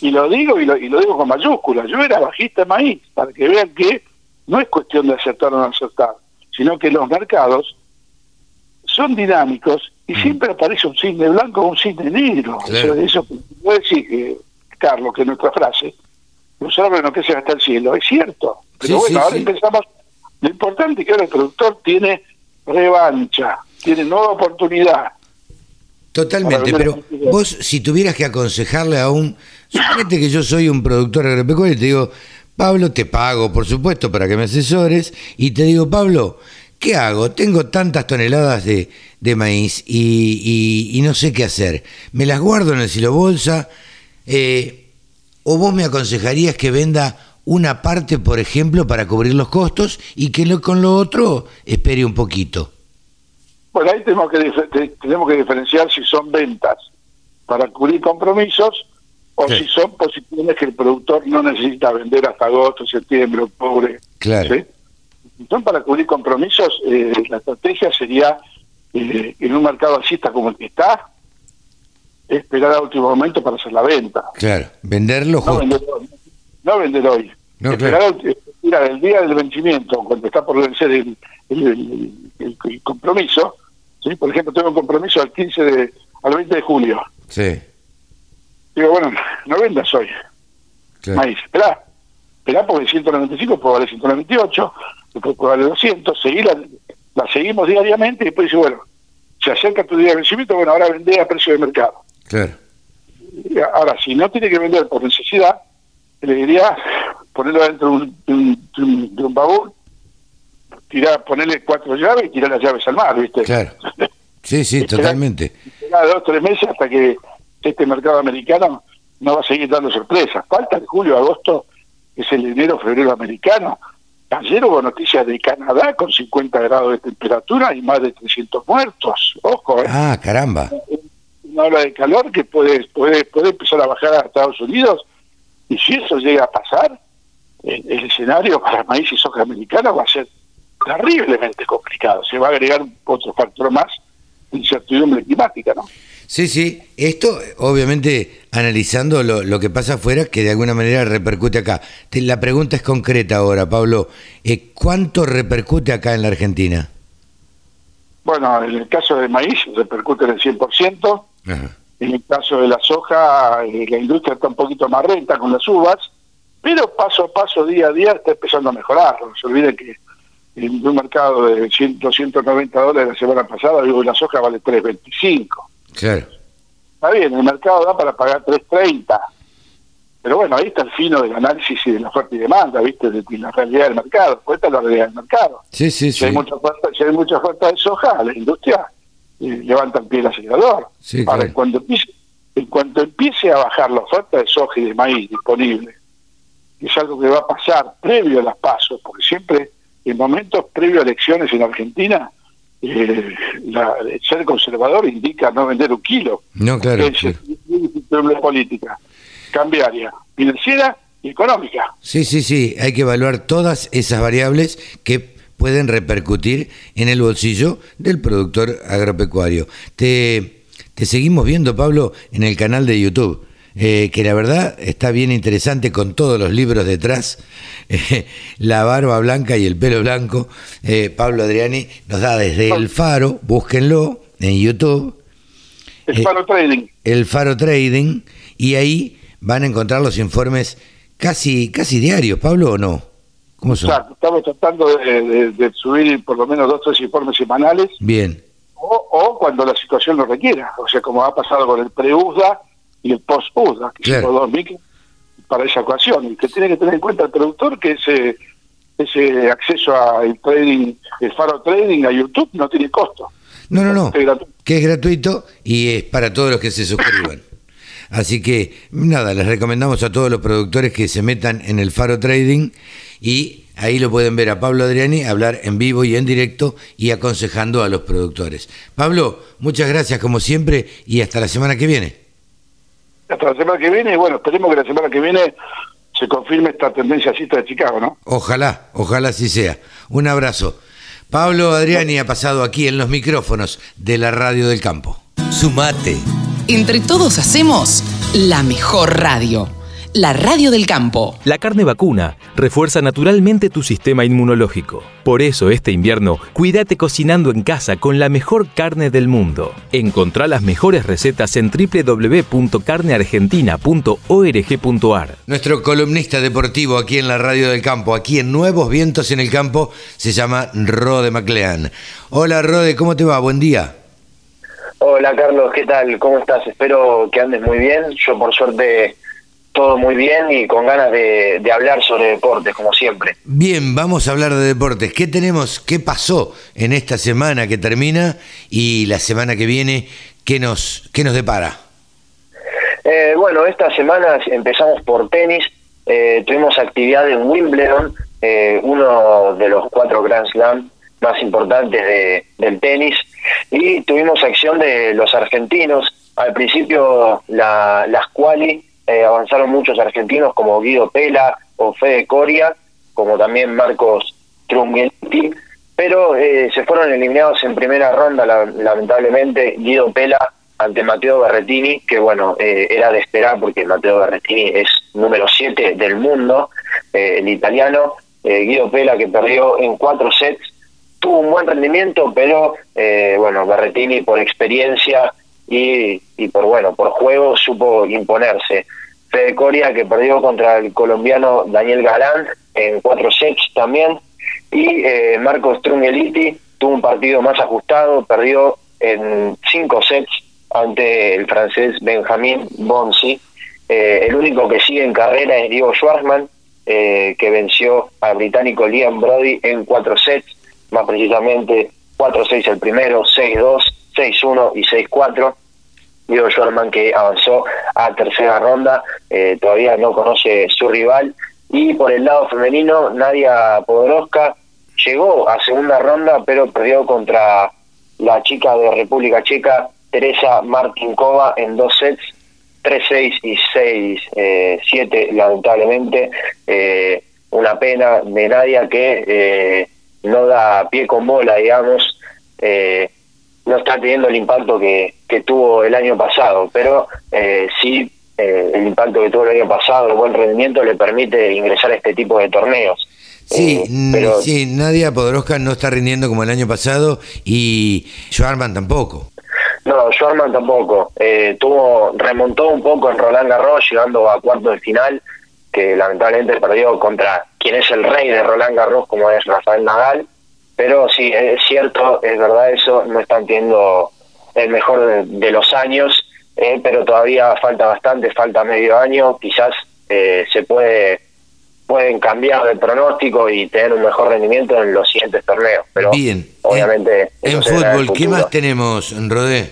y lo digo y lo, y lo digo con mayúsculas. Yo era bajista de maíz, para que vean que no es cuestión de acertar o no acertar, sino que los mercados son dinámicos y siempre aparece un cisne blanco o un cisne negro. Claro. O sea, eso puede decir que, Carlos, que nuestra frase, los árboles no crecen hasta el cielo, es cierto. Pero Sí, bueno, sí, ahora sí. empezamos. Lo importante es que ahora el productor tiene revancha, tiene nueva oportunidad. Totalmente, pero vos si tuvieras que aconsejarle a un... Suponete que yo soy un productor agropecuario y te digo, Pablo, te pago, por supuesto, para que me asesores, y te digo, Pablo, ¿qué hago? Tengo tantas toneladas de, de maíz y, y- y no sé qué hacer. ¿Me las guardo en el silo bolsa? Eh, ¿O vos me aconsejarías que venda una parte, por ejemplo, para cubrir los costos y que lo- con lo otro espere un poquito? Bueno, ahí tenemos que, tenemos que diferenciar si son ventas para cubrir compromisos o Sí. si son posiciones que el productor no necesita vender hasta agosto, septiembre, octubre. Claro. ¿sí? Si son para cubrir compromisos, eh, la estrategia sería, eh, en un mercado alcista como el que está, esperar a último momento para hacer la venta. Claro, venderlo No justo. vender hoy. No vender hoy. No, Esperar claro. al- mira, el día del vencimiento, cuando está por vencer el, el- el- el- el compromiso, ¿sí? por ejemplo, tengo un compromiso al 15 de, al 20 de julio. Sí, Digo, bueno, no vendas hoy, claro. maíz, esperá. Esperá porque 195 puede valer 198, después puede valer 200, seguí la, la seguimos diariamente y después dice, bueno, se acerca tu día de vencimiento, bueno, ahora vendé a precio de mercado. Claro. Ahora, si no tiene que vender por necesidad, le diría ponerlo dentro de un, de un, de un- de un baúl, tirar, ponerle cuatro llaves y tirar las llaves al mar, ¿viste? Claro. Sí, sí, totalmente. Esperar dos tres meses hasta que este mercado americano no va a seguir dando sorpresas. Falta el julio, agosto, que es el enero, febrero americano. Ayer hubo noticias de Canadá con 50 grados de temperatura y más de 300 muertos. Ojo, ¿eh? Ah, caramba. una ola de calor que puede, puede, puede empezar a bajar a Estados Unidos. Y si eso llega a pasar, el, el escenario para maíz y soja americana va a ser terriblemente complicado. Se va a agregar otro factor más incertidumbre climática, ¿no? Sí, sí. Esto, obviamente, analizando lo, lo que pasa afuera, que de alguna manera repercute acá. La pregunta es concreta ahora, Pablo. Eh, ¿Cuánto repercute acá en la Argentina? Bueno, en el caso del maíz repercute en el 100%. Ajá. En el caso de la soja, eh, la industria está un poquito más renta con las uvas, pero paso a paso, día a día, está empezando a mejorar. No se olviden que en un mercado de 100, 290 dólares la semana pasada, digo, la soja vale 3.25. Claro. Está bien, el mercado da para pagar 3.30. Pero bueno, ahí está el fino del análisis y de la oferta y demanda, ¿viste? De, de la realidad del mercado. Pues esta es la realidad del mercado. Sí, sí, Si sí. hay mucha oferta, si hay mucha oferta de soja, la industria eh, levanta el pie del acelerador. Sí, Ahora, claro. en cuanto empiece, en cuanto empiece a bajar la oferta de soja y de maíz disponible, que es algo que va a pasar previo a las pasos, porque siempre en momentos previo a elecciones en Argentina, eh, la- ser conservador indica no vender un kilo. No, claro. Es claro. incertidumbre política, cambiaria, financiera y económica. Sí, sí, sí. Hay que evaluar todas esas variables que pueden repercutir en el bolsillo del productor agropecuario. Te, te seguimos viendo, Pablo, en el canal de YouTube. Eh, que la verdad está bien interesante con todos los libros detrás, eh, la barba blanca y el pelo blanco. Eh, Pablo Adriani nos da desde el faro, búsquenlo en YouTube, El Eh, paro trading. el Faro Trading y ahí van a encontrar los informes casi casi diarios, Pablo, ¿o no? ¿Cómo son? Estamos tratando de, de- de subir por lo menos dos tres informes semanales Bien, o, o cuando la situación lo requiera, o sea, como ha pasado con el pre-USDA y el post-USDA, que Claro. son los dos micros para esa ocasión, y que tiene que tener en cuenta el productor que ese ese acceso al trading, el faro trading a YouTube no tiene costo. no, no, no, Es que es gratuito y es para todos los que se suscriban. Así que nada, les recomendamos a todos los productores que se metan en el Faro Trading y ahí lo pueden ver a Pablo Adriani hablar en vivo y en directo y aconsejando a los productores. Pablo, muchas gracias como siempre y hasta la semana que viene. Hasta la semana que viene y bueno, esperemos que la semana que viene se confirme esta tendencia cita de Chicago, ¿no? Ojalá, ojalá así sea. Un abrazo. Pablo Adriani ha pasado aquí en los micrófonos de la Radio del Campo. Sumate. Entre todos hacemos la mejor radio la radio del campo. La carne vacuna refuerza naturalmente tu sistema inmunológico. Por eso este invierno, cuídate cocinando en casa con la mejor carne del mundo. Encontrá las mejores recetas en www.carneargentina.org.ar. Nuestro columnista deportivo aquí en la radio del campo, aquí en Nuevos Vientos en el Campo, se llama Rode Maclean. Hola Rode, ¿cómo te va? Buen día. Hola Carlos, ¿qué tal? ¿Cómo estás? Espero que andes muy bien. Yo por suerte todo muy bien y con ganas de, hablar sobre deportes, como siempre. Bien, vamos a hablar de deportes. ¿Qué tenemos, qué pasó en esta semana que termina y la semana que viene, qué nos, qué nos depara? Eh, bueno, esta semana empezamos por tenis, eh, tuvimos actividad en Wimbledon, eh, uno de los cuatro Grand Slam más importantes de, del tenis, y tuvimos acción de los argentinos. Al principio la, las quali eh, avanzaron muchos argentinos como Guido Pela o Fede Coria, como también Marcos Trunghetti, pero eh, se fueron eliminados en primera ronda, lamentablemente, Guido Pela ante Mateo Berretini, que bueno, eh, era de esperar porque Mateo Berretini es número 7 del mundo, el italiano, Guido Pela que perdió en cuatro sets, tuvo un buen rendimiento, pero bueno, Berretini por experiencia y, y por bueno, por juego supo imponerse. Fede Coria que perdió contra el colombiano Daniel Galán en cuatro sets también y eh, Marcos Strungeliti tuvo un partido más ajustado, perdió en cinco sets ante el francés Benjamin Bonsi. Eh, el único que sigue en carrera es Diego Schwarzman, eh, que venció al británico Liam Brody en cuatro sets, más precisamente 4-6 el primero, 6-2, 6-1 y 6-4. Diego Schwarman que avanzó a tercera ronda, eh, todavía no conoce su rival. Y por el lado femenino, Nadia Podoroska llegó a segunda ronda, pero perdió contra la chica de República Checa, Teresa Martinkova, en dos sets, 3-6 y 6-7, eh, lamentablemente. Eh, una pena de Nadia que no da pie con bola, digamos. Eh, no está teniendo el impacto que, que tuvo el año pasado, pero eh, sí eh, el impacto que tuvo el año pasado, el buen rendimiento le permite ingresar a este tipo de torneos. Sí, eh, pero, sí, Nadia Podoroska no está rindiendo como el año pasado y Schwarman tampoco. No, Schwarman tampoco. tuvo remontó un poco en Roland Garros, llegando a cuarto de final, que lamentablemente perdió contra quien es el rey de Roland Garros, como es Rafael Nadal pero sí, es cierto, es verdad eso, no están teniendo el mejor de, los años, eh, pero todavía falta bastante, falta medio año, quizás eh, se puede pueden cambiar de pronóstico y tener un mejor rendimiento en los siguientes torneos. Pero Bien, obviamente. En, fútbol, ¿qué más tenemos, Rodé?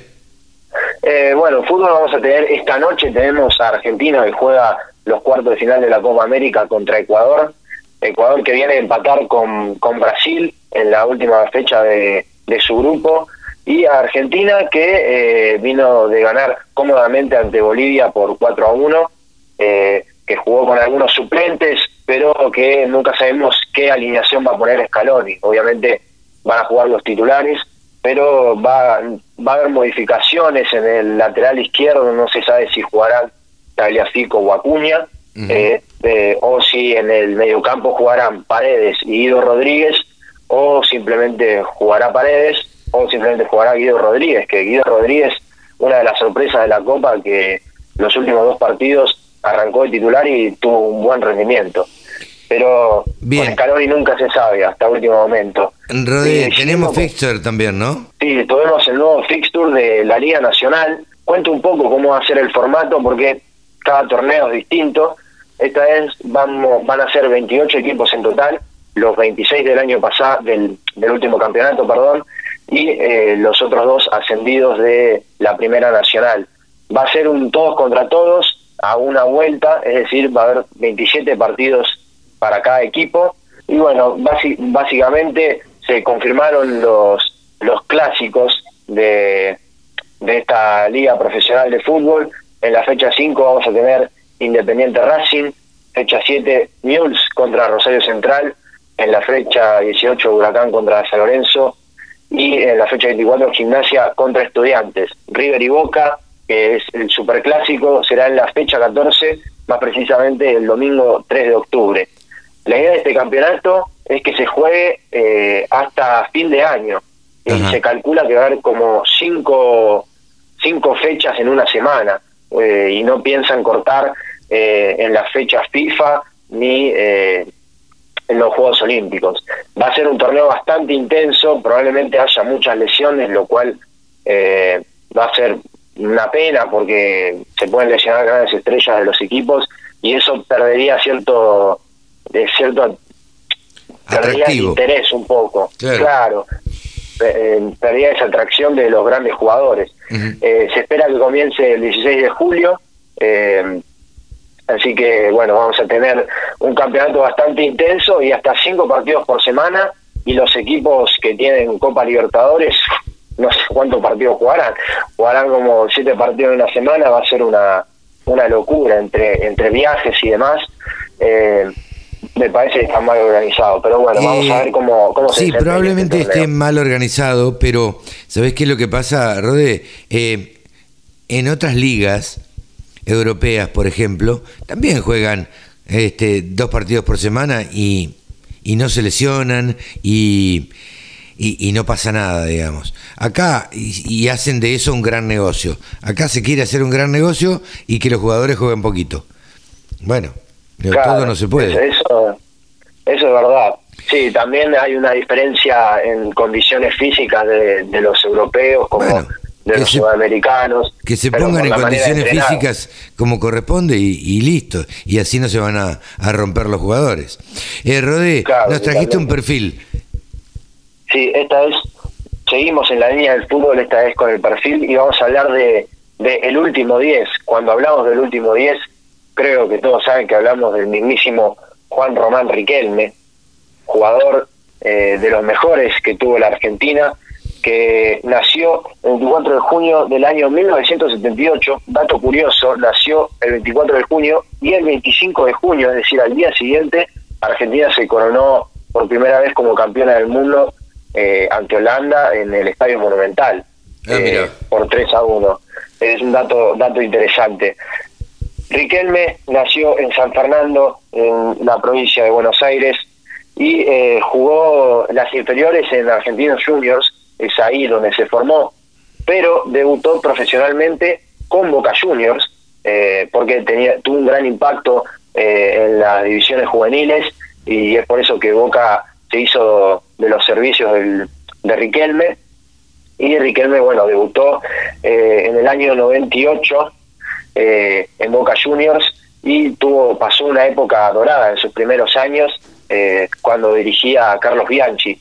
Eh, bueno, en fútbol vamos a tener esta noche tenemos a Argentina que juega los cuartos de final de la Copa América contra Ecuador. Ecuador que viene a empatar con, con Brasil en la última fecha de, su grupo y a Argentina que eh, vino de ganar cómodamente ante Bolivia por 4 a 1, eh, que jugó con algunos suplentes, pero que nunca sabemos qué alineación va a poner Scaloni. Obviamente van a jugar los titulares, pero va, va a haber modificaciones en el lateral izquierdo, no se sabe si jugarán Tagliafico o Acuña, eh, o si en el mediocampo jugarán Paredes y Guido Rodríguez, o simplemente jugará Paredes o simplemente jugará Guido Rodríguez, que Guido Rodríguez, una de las sorpresas de la Copa, que los últimos dos partidos arrancó de titular y tuvo un buen rendimiento. Pero Bien. con y nunca se sabe hasta último momento. Rodríguez, tenemos fixture también, ¿no? Sí, tuvimos el nuevo fixture de la Liga Nacional. Cuento un poco cómo va a ser el formato, porque cada torneo es distinto. Esta vez vamos, van a ser 28 equipos en total los 26 del año pasado, del, del último campeonato, perdón, y eh, los otros dos ascendidos de la Primera Nacional. va a ser un todos contra todos a una vuelta, es decir, va a haber 27 partidos para cada equipo. Y bueno, básicamente se confirmaron los, los clásicos de, de esta liga profesional de fútbol. En la fecha 5 vamos a tener Independiente Racing, fecha 7 Mules contra Rosario Central, en la fecha 18 Huracán contra San Lorenzo y en la fecha 24 Gimnasia contra Estudiantes. River y Boca, que es el superclásico, será en la fecha 14, más precisamente el domingo 3 de octubre. La idea de este campeonato es que se juegue eh, hasta fin de año y se calcula que va a haber como cinco, cinco fechas en una semana eh, y no piensan cortar eh, en las fechas FIFA ni en los Juegos Olímpicos. Va a ser un torneo bastante intenso, probablemente haya muchas lesiones, lo cual va a ser una pena porque se pueden lesionar grandes estrellas de los equipos y eso perdería cierto de cierto Atractivo. interés un poco. Claro, eh, perdería esa atracción de los grandes jugadores. Eh, se espera que comience el 16 de julio eh, así que bueno vamos a tener un campeonato bastante intenso y hasta cinco partidos por semana. Y los equipos que tienen Copa Libertadores no sé cuántos partidos jugarán. Jugarán como siete partidos en una semana va a ser una una locura entre entre viajes y demás. Eh, me parece que está mal organizado, pero bueno, vamos a ver cómo, cómo se Sí, probablemente este esté mal organizado, pero ¿sabés qué es lo que pasa, Rode? Eh, en otras ligas europeas, por ejemplo, también juegan este, dos partidos por semana y, y no se lesionan y, y, no pasa nada, digamos. Acá, y, hacen de eso un gran negocio. Acá se quiere hacer un gran negocio y que los jugadores jueguen poquito. Bueno, todo no se puede. Eso, eso es verdad. Sí, también hay una diferencia en condiciones físicas de, los europeos como de los sudamericanos. Que se pongan en condiciones físicas como corresponde y, listo. Y así no se van a, romper los jugadores. Eh, Rodé, nos trajiste un perfil. Sí, esta vez seguimos en la línea del fútbol, esta vez con el perfil y vamos a hablar de, de el último 10. Cuando hablamos del último 10, creo que todos saben que hablamos del mismísimo Juan Román Riquelme, jugador eh, de los mejores que tuvo la Argentina, que nació el 24 de junio del año 1978, dato curioso, nació el 24 de junio y el 25 de junio, es decir, al día siguiente, Argentina se coronó por primera vez como campeona del mundo eh, ante Holanda en el Estadio Monumental, ah, eh, por 3 a 1. Es un dato, dato interesante. Riquelme nació en San Fernando, en la provincia de Buenos Aires, y eh, jugó las inferiores en Argentinos Juniors, es ahí donde se formó, pero debutó profesionalmente con Boca Juniors, eh, porque tenía, tuvo un gran impacto eh, en las divisiones juveniles, y es por eso que Boca se hizo de los servicios del, de Riquelme, y Riquelme, bueno, debutó en el año 98 eh, en Boca Juniors y tuvo pasó una época dorada en sus primeros años eh, cuando dirigía a Carlos Bianchi,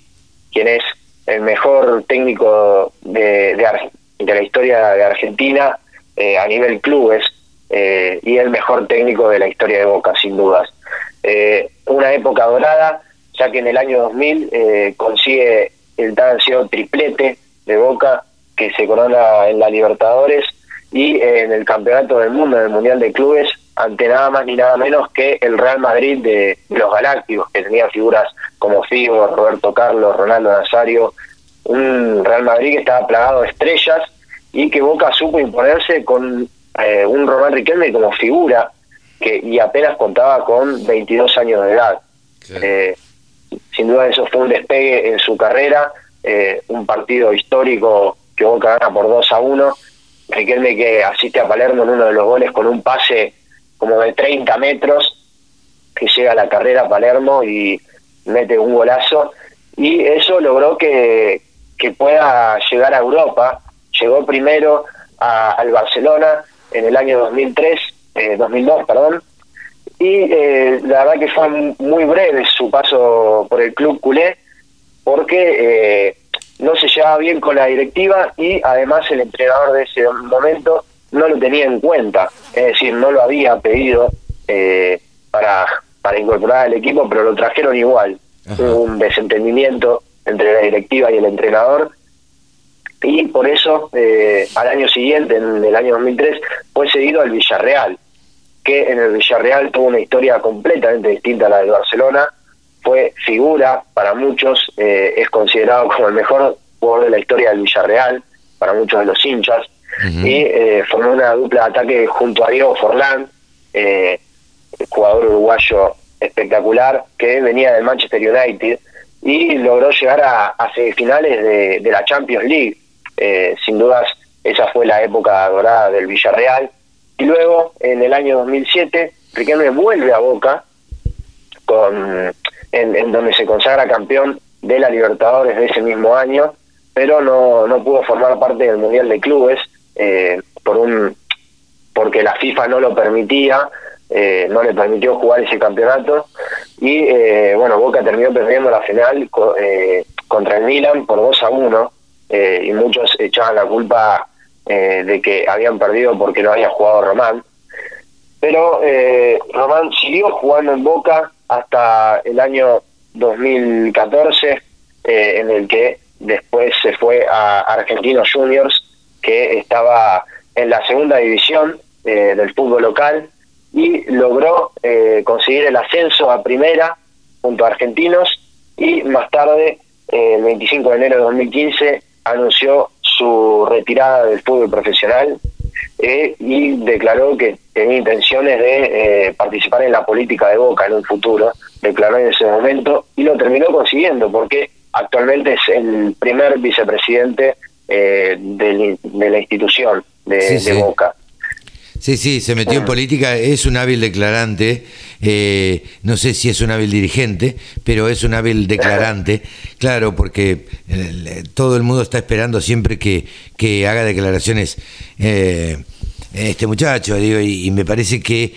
quien es el mejor técnico de, de, la historia de Argentina eh, a nivel clubes y el mejor técnico de la historia de Boca, sin dudas. una época dorada, ya que en el año 2000 consigue el tan ansiado triplete de Boca que se corona en la Libertadores y en el Campeonato del Mundo, en el Mundial de Clubes, ante nada más ni nada menos que el Real Madrid de, los Galácticos, que tenía figuras como Figo, Roberto Carlos, Ronaldo Nazario, un Real Madrid que estaba plagado de estrellas y que Boca supo imponerse con eh, un Román Riquelme como figura que y apenas contaba con 22 años de edad. Eh, sin duda eso fue un despegue en su carrera, eh, un partido histórico que Boca gana por 2 a 1 Riquelme que asiste a Palermo en uno de los goles con un pase como de 30 metros, que llega a la carrera a Palermo y mete un golazo. Y eso logró que, que pueda llegar a Europa. Llegó primero al Barcelona en el año 2003, 2002, eh, perdón. Y eh, la verdad que fue muy breve su paso por el club culé, porque eh, no se llevaba bien con la directiva y además el entrenador de ese momento no lo tenía en cuenta, es decir, no lo había pedido eh, para, para incorporar al equipo, pero lo trajeron igual. Hubo un desentendimiento entre la directiva y el entrenador. Y por eso eh, al año siguiente, en el año 2003, fue seguido al Villarreal, que en el Villarreal tuvo una historia completamente distinta a la del Barcelona, fue figura para muchos, eh, es considerado como el mejor jugador de la historia del Villarreal, para muchos de los hinchas, y eh, formó una dupla de ataque junto a Diego Forlán, eh, jugador uruguayo espectacular, que venía del Manchester United, y logró llegar a, semifinales de, la Champions League. Eh, sin dudas, esa fue la época dorada del Villarreal. Y luego, en el año 2007, Riquelme vuelve a Boca, con en, en donde se consagra campeón de la Libertadores de ese mismo año, pero no, no pudo formar parte del Mundial de Clubes eh, por un porque la FIFA no lo permitía, eh, no le permitió jugar ese campeonato y eh, bueno, Boca terminó perdiendo la final eh, contra el Milan por 2 a 1 eh, y muchos echaban la culpa de que habían perdido porque no había jugado Román. Pero Román siguió jugando en Boca hasta el año 2014, eh, en el que después se fue a Argentinos Juniors, que estaba en la segunda división del fútbol local y logró eh, conseguir el ascenso a primera junto a Argentinos y más tarde, eh, el 25 de enero de 2015, anunció su retirada del fútbol profesional eh, y declaró que tenía intenciones de eh, participar en la política de Boca en un futuro, declaró en ese momento y lo terminó consiguiendo porque actualmente es el primer vicepresidente eh, del- de, la institución de, Sí, de. Boca. Sí, sí, se metió en política, es un hábil declarante, eh, no sé si es un hábil dirigente, pero es un hábil declarante, claro, porque eh, todo el mundo está esperando siempre que, que haga declaraciones eh, este muchacho, digo, y, y me parece que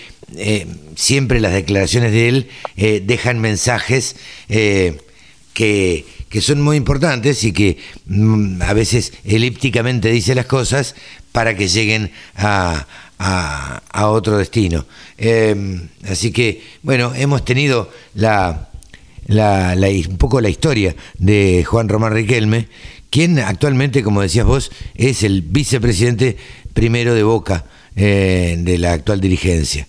siempre las declaraciones de él dejan mensajes que, que son muy importantes y que mm, a veces elípticamente dice las cosas para que lleguen a, a- a otro destino. Eh, así que, bueno, hemos tenido la, la- la- un poco la historia de Juan Román Riquelme, quien actualmente, como decías vos, es el vicepresidente primero de Boca eh, de la actual dirigencia.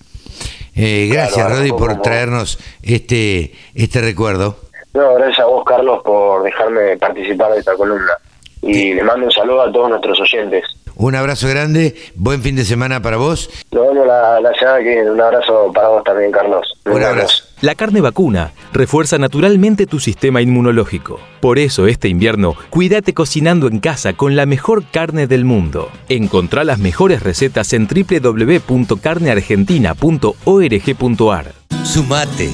Eh, gracias, Claro, Rodi, por como- traernos este, este recuerdo. No, gracias a vos, Carlos, por dejarme participar de esta columna. Y le mando un saludo a todos nuestros oyentes. Un abrazo grande, buen fin de semana para vos. Nos vemos la, la semana que viene. Un abrazo para vos también, Carlos. Un vemos. abrazo. La carne vacuna refuerza naturalmente tu sistema inmunológico. Por eso este invierno, cuídate cocinando en casa con la mejor carne del mundo. Encontrá las mejores recetas en www.carneargentina.org.ar. Sumate.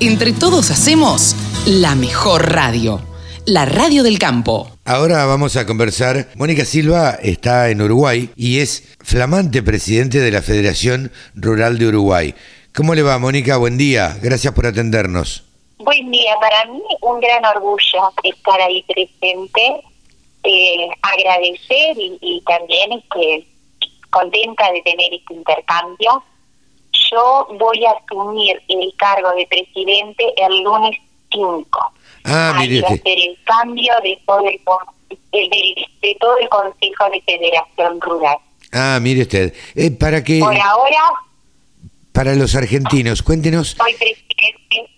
Entre todos hacemos la mejor radio. La radio del campo. Ahora vamos a conversar. Mónica Silva está en Uruguay y es flamante presidente de la Federación Rural de Uruguay. ¿Cómo le va, Mónica? Buen día. Gracias por atendernos. Buen día, para mí un gran orgullo estar ahí presente, eh, agradecer y, y también este, contenta de tener este intercambio. Yo voy a asumir el cargo de presidente el lunes 5. Ah, Hay mire que hacer el cambio de todo el, de- de todo el Consejo de Federación Rural. Ah, mire usted. Eh, para que Por ahora para los argentinos, cuéntenos, soy presidente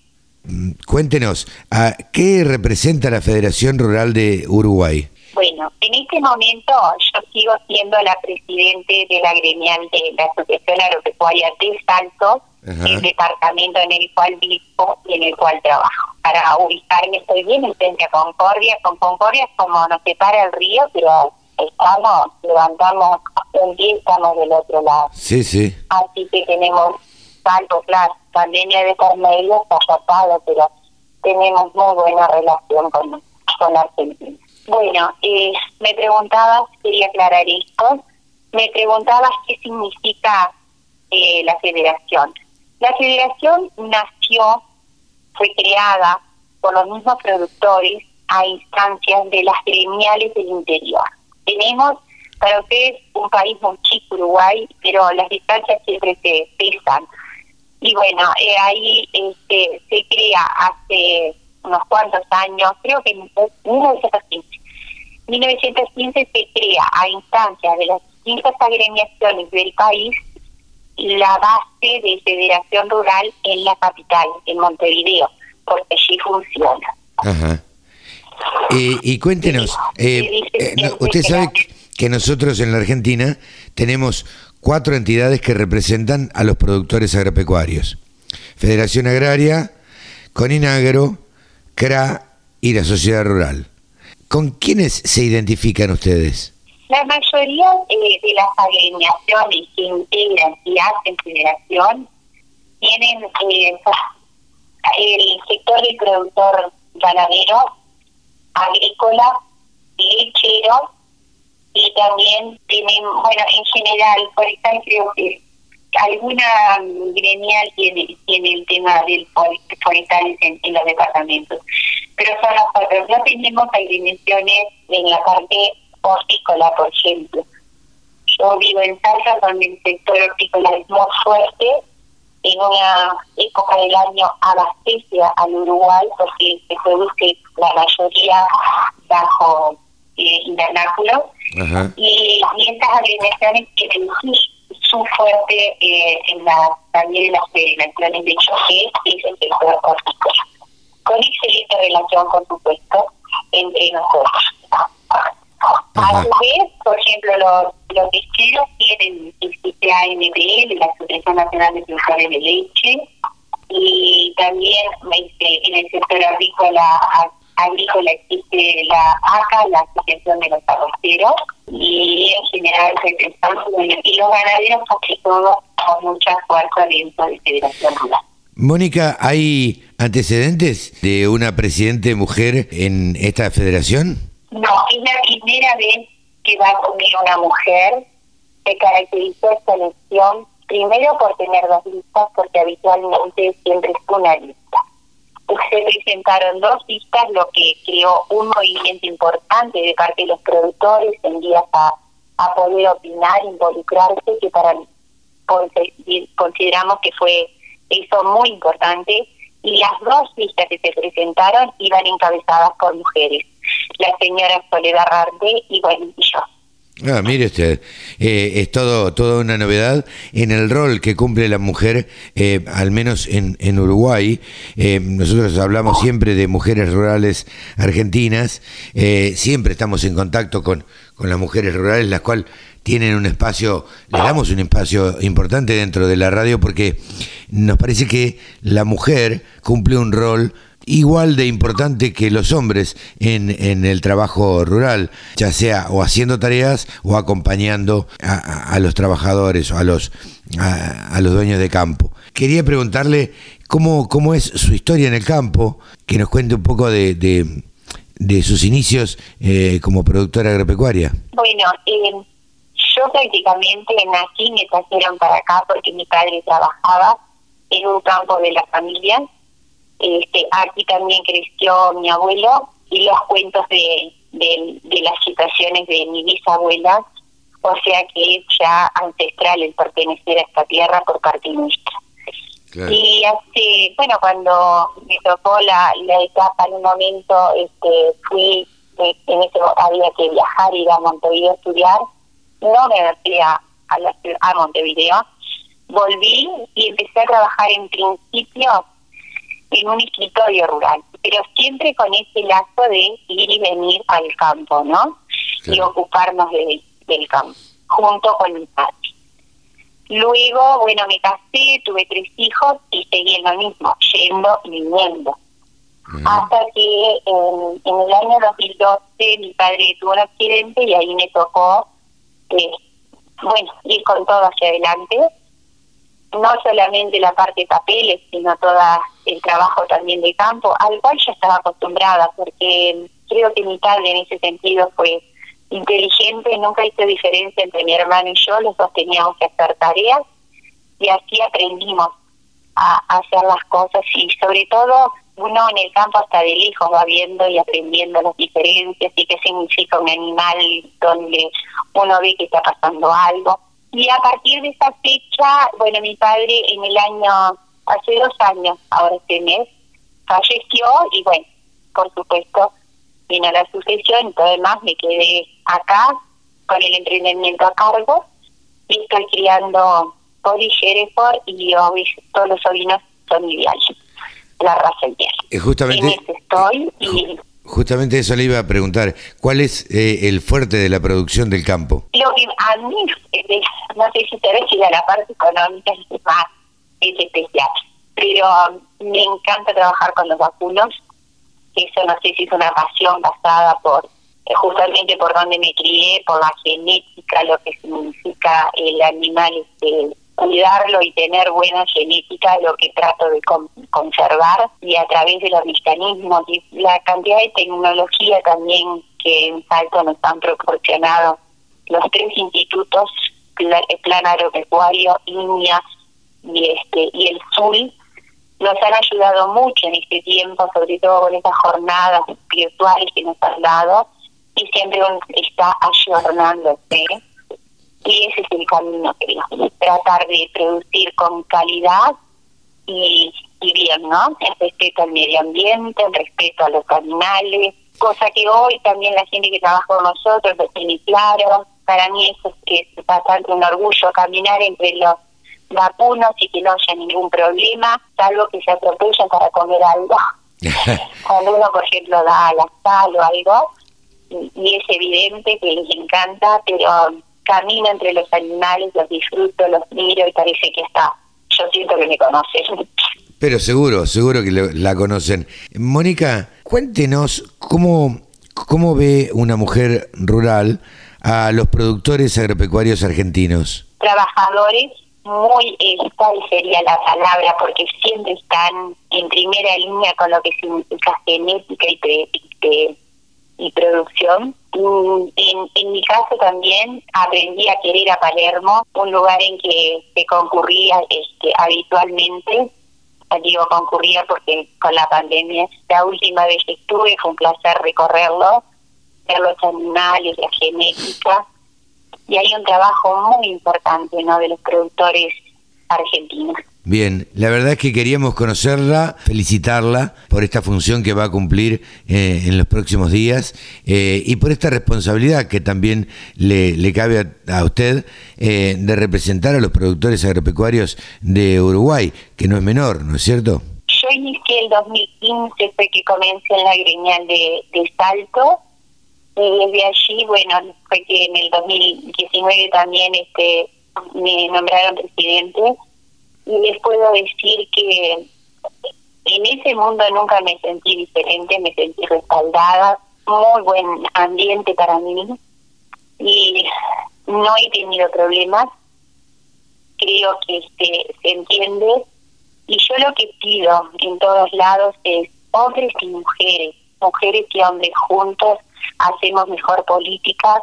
mm, cuéntenos, ¿a ¿qué representa la Federación Rural de Uruguay? Bueno, en este momento yo sigo siendo la presidente de la gremial de la Asociación Agropecuaria de Salto, Ajá. el departamento en el cual vivo y en el cual trabajo. Para ubicarme estoy bien en frente a Concordia. Con Concordia es como nos separa el río, pero estamos, levantamos un y estamos del otro lado. Sí, sí. Así que tenemos salto, claro, pandemia de por medio está tapado, pero tenemos muy buena relación con, con Argentina. Bueno, eh, me preguntabas, quería aclarar esto, me preguntabas qué significa eh, la federación. La federación nació, fue creada por los mismos productores a instancias de las gremiales del interior. Tenemos para ustedes un país muy chico, Uruguay, pero las distancias siempre se pesan. Y bueno, eh, ahí este, se crea hace unos cuantos años, creo que en 1915, 1915 se crea a instancias de las distintas agremiaciones del país la base de federación rural en la capital, en Montevideo, porque allí funciona. Ajá. y cuéntenos, eh, eh, usted sabe que nosotros en la Argentina tenemos cuatro entidades que representan a los productores agropecuarios. Federación Agraria, Coninagro, CRA y la Sociedad Rural. ¿Con quiénes se identifican ustedes? La mayoría eh, de las agremiaciones que integran y hacen federación tienen eh, el sector del productor ganadero, agrícola, lechero y también tienen, bueno, en general, por ejemplo, que alguna gremial tiene, tiene el tema del forestal en, en los departamentos, pero son las cuatro. No tenemos dimensiones en la parte hortícola, por ejemplo. Yo vivo en Salta, donde el sector hortícola es muy fuerte. En una época del año abastece al Uruguay porque se produce la mayoría bajo eh, invernáculo. Y, y estas agremiaciones tienen su, fuerte eh, en la, también en las federaciones de choque, que es el sector hortícola. Con excelente relación, por supuesto, entre nosotros. A su vez, por ejemplo, los, los tienen el CCANBL, la Asociación Nacional de Productores de Leche, y también este, en el sector agrícola agrícola existe la ACA, la Asociación de los Arroceros, y en general y los ganaderos casi todos con mucha fuerza dentro de Federación Rural. Mónica, ¿hay antecedentes de una presidente mujer en esta federación? No, es la primera vez que va a comer una mujer. Se caracterizó esta elección primero por tener dos listas, porque habitualmente siempre es una lista. Se presentaron dos listas, lo que creó un movimiento importante de parte de los productores en a, a poder opinar, involucrarse, que para consideramos que fue eso muy importante. Y las dos listas que se presentaron iban encabezadas por mujeres la señora Soledad Rarte y bueno, y yo. Ah, mire usted, eh, es todo toda una novedad en el rol que cumple la mujer, eh, al menos en, en Uruguay. Eh, nosotros hablamos siempre de mujeres rurales argentinas, siempre estamos en contacto con, con las mujeres rurales, las cuales tienen un espacio, le damos un espacio importante dentro de la radio porque nos parece que la mujer cumple un rol igual de importante que los hombres en, en el trabajo rural, ya sea o haciendo tareas o acompañando a, los trabajadores o a los, a, los dueños de campo. Quería preguntarle cómo, cómo es su historia en el campo, que nos cuente un poco de, de, sus inicios eh, como productora agropecuaria. Bueno, eh, yo prácticamente nací me trajeron para acá porque mi padre trabajaba en un campo de la familia este, aquí también creció mi abuelo y los cuentos de, de, las situaciones de mi bisabuela, o sea que es ya ancestral el pertenecer a esta tierra por parte nuestra. Y así, bueno, cuando me tocó la, la etapa en un momento, este, fui, eh, en ese había que viajar, ir a Montevideo a estudiar, no me fui a, a, la, a Montevideo, volví y empecé a trabajar en principio en un escritorio rural, pero siempre con ese lazo de ir y venir al campo, ¿no? Y ocuparnos de, del campo, junto con mi padre. Luego, bueno, me casé, tuve tres hijos y seguí en lo mismo, yendo y viniendo. Hasta que en, en, el año 2012 mi padre tuvo un accidente y ahí me tocó, eh, bueno, ir con todo hacia adelante no solamente la parte de papeles, sino todo el trabajo también de campo, al cual ya estaba acostumbrada, porque creo que mi padre en ese sentido fue inteligente, nunca hizo diferencia entre mi hermano y yo, los dos teníamos que hacer tareas y así aprendimos a, hacer las cosas y sobre todo uno en el campo hasta de lejos va viendo y aprendiendo las diferencias y qué significa un animal donde uno ve que está pasando algo. Y a partir de esa fecha, bueno, mi padre en el año, hace dos años, ahora este mes, falleció y bueno, por supuesto, vino la sucesión y todo demás, me quedé acá con el emprendimiento a cargo y estoy criando Poli Shereford y todos los sobrinos son ideales, la raza ideal. Eh, justamente, En ese estoy y justamente eso le iba a preguntar. ¿Cuál es eh, el fuerte de la producción del campo? lo que a mí, no sé si te ves a la parte económica es más, es especial, pero um, me encanta trabajar con los vacunos, eso no sé si es una pasión basada por eh, justamente por donde me crié, por la genética, lo que significa el animal, este, cuidarlo y tener buena genética, lo que trato de con- conservar y a través de los mecanismos y la cantidad de tecnología también que en Salto nos han proporcionado los tres institutos, el Plan Agropecuario, INIA y este y el SUL, nos han ayudado mucho en este tiempo, sobre todo con estas jornadas virtuales que nos han dado, y siempre está ayornándose. Y ese es el camino, creo. Tratar de producir con calidad y, y bien, ¿no? En respeto al medio ambiente, en respeto a los animales, cosa que hoy también la gente que trabaja con nosotros lo tiene claro. Para mí eso es, es bastante un orgullo caminar entre los vacunos y que no haya ningún problema, salvo que se atropellen para comer algo. Cuando uno, por ejemplo, da la sal o algo, y, y es evidente que les encanta, pero camino entre los animales, los disfruto, los miro y parece que está. Yo siento que me conocen. Pero seguro, seguro que lo- la conocen. Mónica, cuéntenos cómo, cómo ve una mujer rural a los productores agropecuarios argentinos. Trabajadores, muy, eh, tal sería la palabra, porque siempre están en primera línea con lo que significa genética y, pre- y pre- y producción. Mm, En, en mi caso también aprendí a querer a Palermo, un lugar en que se concurría este, habitualmente. Digo concurría porque con la pandemia, la última vez que estuve fue un placer recorrerlo, ver los animales, la genética, y hay un trabajo muy importante ¿no? de los productores argentinos. Bien, la verdad es que queríamos conocerla, felicitarla por esta función que va a cumplir eh, en los próximos días eh, y por esta responsabilidad que también le, le cabe a, a usted eh, de representar a los productores agropecuarios de Uruguay, que no es menor, ¿no es cierto? Yo inicié el 2015, fue que comencé en la gremial de, de Salto, y desde allí, bueno, fue que en el 2019 también este me nombraron presidente, y les puedo decir que en ese mundo nunca me sentí diferente, me sentí respaldada, muy buen ambiente para mí, y no he tenido problemas, creo que este se entiende y yo lo que pido en todos lados es hombres y mujeres, mujeres y hombres juntos hacemos mejor política,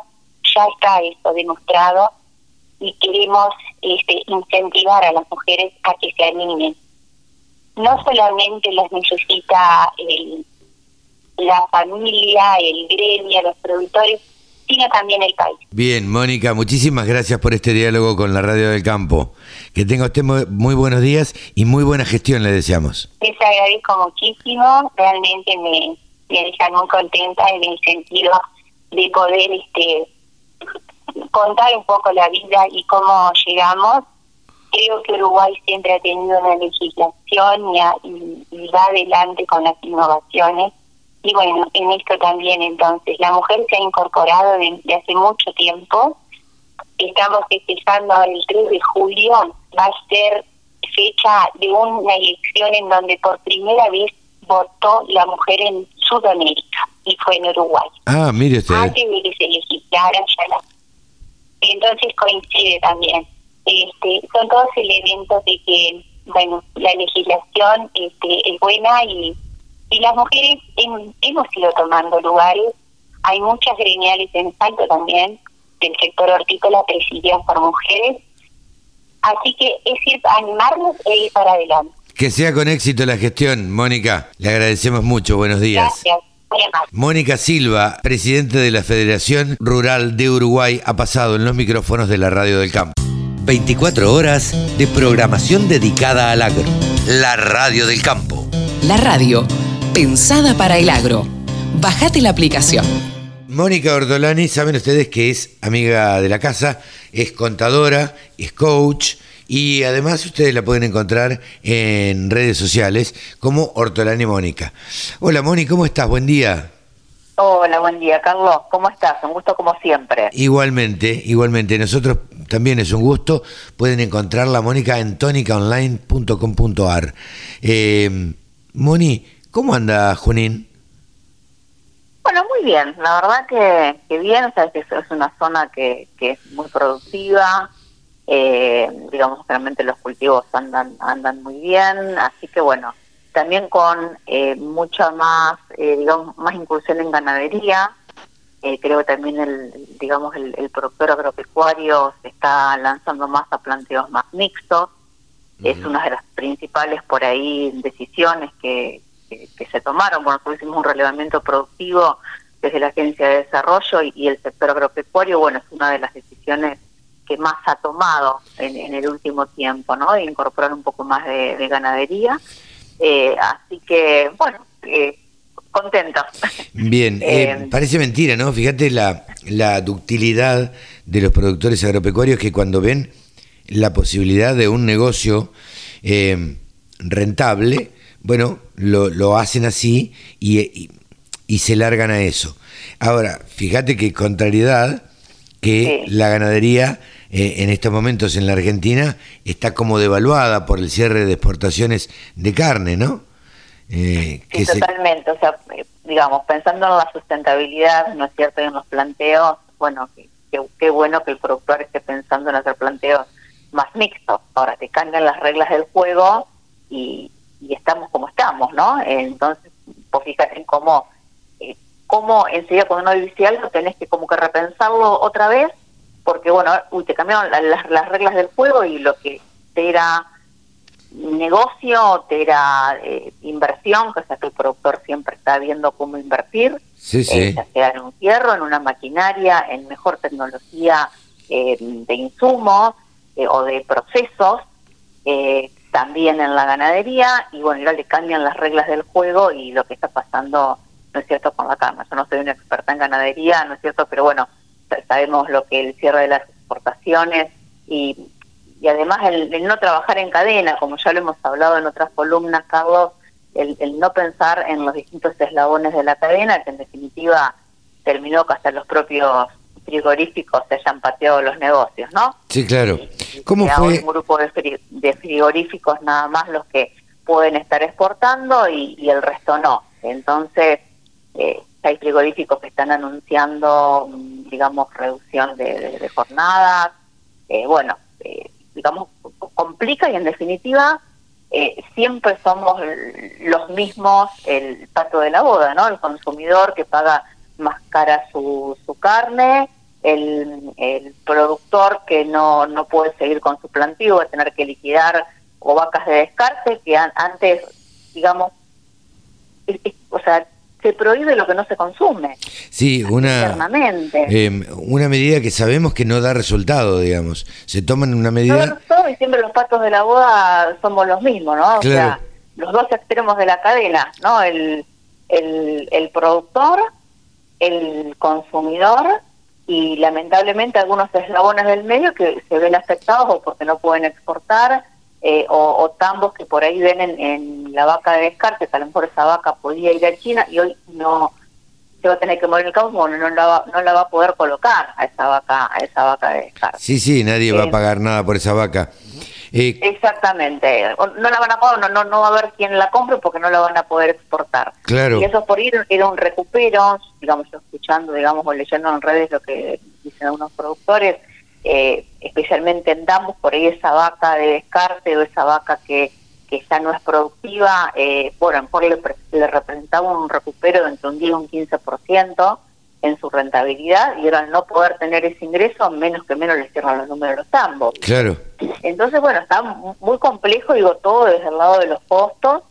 ya está eso demostrado y queremos este, incentivar a las mujeres a que se animen. No solamente las necesita el, la familia, el gremio, los productores, sino también el país. Bien, Mónica, muchísimas gracias por este diálogo con la Radio del Campo. Que tenga usted muy, buenos días y muy buena gestión le deseamos. Les agradezco muchísimo, realmente me, me dejan muy contenta en el sentido de poder este contar un poco la vida y cómo llegamos. Creo que Uruguay siempre ha tenido una legislación y, ha- y- y va adelante con las innovaciones. Y bueno, en esto también entonces, la mujer se ha incorporado desde hace mucho tiempo. Estamos festejando el 3 de julio, va a ser fecha de una elección en donde por primera vez votó la mujer en Sudamérica y fue en Uruguay. Ah, mire usted. Antes de que se legislara ya la... Entonces coincide también. Este, son todos elementos de que, bueno, la legislación este, es buena y, y las mujeres hem- hemos ido tomando lugares. Hay muchas gremiales en Salto también, del sector hortícola presididas por mujeres. Así que es ir, animarnos e ir para adelante. Que sea con éxito la gestión, Mónica. Le agradecemos mucho. Buenos días. Gracias. Mónica Silva, presidente de la Federación Rural de Uruguay, ha pasado en los micrófonos de la Radio del Campo. 24 horas de programación dedicada al agro. La Radio del Campo. La radio, pensada para el agro. Bajate la aplicación. Mónica Ortolani, saben ustedes que es amiga de la casa, es contadora, es coach y además ustedes la pueden encontrar en redes sociales como Ortolani Mónica. Hola Mónica, ¿cómo estás? Buen día. Hola, buen día, Carlos. ¿Cómo estás? Un gusto como siempre. Igualmente, igualmente. Nosotros también es un gusto. Pueden encontrarla, Mónica, en tonicaonline.com.ar. Eh, Moni, ¿cómo anda Junín? Bueno, muy bien. La verdad que, que bien. Sabes que es una zona que, que es muy productiva. Eh, digamos, realmente los cultivos andan andan muy bien. Así que bueno, también con eh, mucha más, eh, digamos, más incursión en ganadería. Eh, creo que también el, digamos, el, el productor agropecuario se está lanzando más a planteos más mixtos. Es una de las principales por ahí decisiones que, que, que se tomaron. Bueno, nosotros hicimos un relevamiento productivo desde la Agencia de Desarrollo y, y el sector agropecuario, bueno, es una de las decisiones que más ha tomado en, en el último tiempo, ¿no? De incorporar un poco más de, de ganadería. Eh, así que, bueno, eh, contentos. Bien, eh, Eh, parece mentira, ¿no? Fíjate la, la ductilidad de los productores agropecuarios que cuando ven la posibilidad de un negocio rentable, bueno, lo, lo hacen así y, y- y se largan a eso. Ahora, fíjate que contrariedad que Sí. la ganadería eh, en estos momentos en la Argentina está como devaluada por el cierre de exportaciones de carne, ¿no? Eh, Sí, que se- totalmente. O sea, digamos, pensando en la sustentabilidad, ¿no es cierto? Y en los planteos, bueno, qué bueno que el productor esté pensando en hacer planteos más mixtos. Ahora te cambian las reglas del juego y, y estamos como estamos, ¿no? Entonces, pues fíjate en cómo, eh, cómo enseguida cuando no dice algo tenés que como que repensarlo otra vez, porque bueno, uy, te cambiaron la- las, las reglas del juego y lo que te era negocio, te era eh, inversión, que o sea que el productor siempre está viendo cómo invertir, Sí, eh, sí. ya sea en un hierro, en una maquinaria, en mejor tecnología eh, de insumos eh, o de procesos, eh, también en la ganadería, y bueno, ya le cambian las reglas del juego y lo que está pasando, no es cierto, con la carne. Yo no soy una experta en ganadería, no es cierto, pero bueno, sabemos lo que el cierre de las exportaciones y, y además el, el no trabajar en cadena, como ya lo hemos hablado en otras columnas, Carlos, el, el no pensar en los distintos eslabones de la cadena, que en definitiva terminó que hasta los propios frigoríficos se hayan pateado los negocios, ¿no? Sí, claro. ¿Cómo Queda fue? un grupo de, fri- de frigoríficos nada más los que pueden estar exportando y, y el resto no. Entonces, eh, hay frigoríficos que están anunciando, mm, digamos, reducción de, jornadas. Eh, bueno, eh, digamos, co- complica y en definitiva eh, siempre somos los mismos el pato de la boda, ¿no? El consumidor que paga más cara su, su carne, el, el productor que no, no puede seguir con su plantío, va a tener que liquidar o vacas de descarte, que an- antes, digamos, o sea, se prohíbe lo que no se consume Sí, una, eh, una medida que sabemos que no da resultado, digamos. Se toman una medida... todo, y siempre los patos de la boda somos los mismos, ¿no? O sea, los dos extremos de la cadena, ¿no? El, el, el productor, el consumidor y lamentablemente algunos eslabones del medio que se ven afectados o porque no pueden exportar eh, o, o tambos que por ahí ven en, en la vaca de descarte, que a lo mejor esa vaca podía ir a China y hoy no se va a tener que morir el campo, bueno, no la va, no la va a poder colocar a esa vaca, a esa vaca de descarte. Sí, sí, nadie va a Eh, pagar nada por esa vaca. Eh, Exactamente. No la van a pagar, no, no, no va a haber quien la compre porque no la van a poder exportar. Claro. Y eso por ir era un recupero, digamos, yo escuchando, digamos, o leyendo en redes lo que dicen algunos productores, eh, especialmente en Dambos, por ahí esa vaca de descarte o esa vaca que, que ya no es productiva, eh, bueno, a lo mejor le, pre- le representaba un recupero de entre un 10 y un 15%, en su rentabilidad y ahora al no poder tener ese ingreso, menos que menos les cierran los números de los tambos. Claro. Entonces, bueno, está muy complejo, digo, todo desde el lado de los costos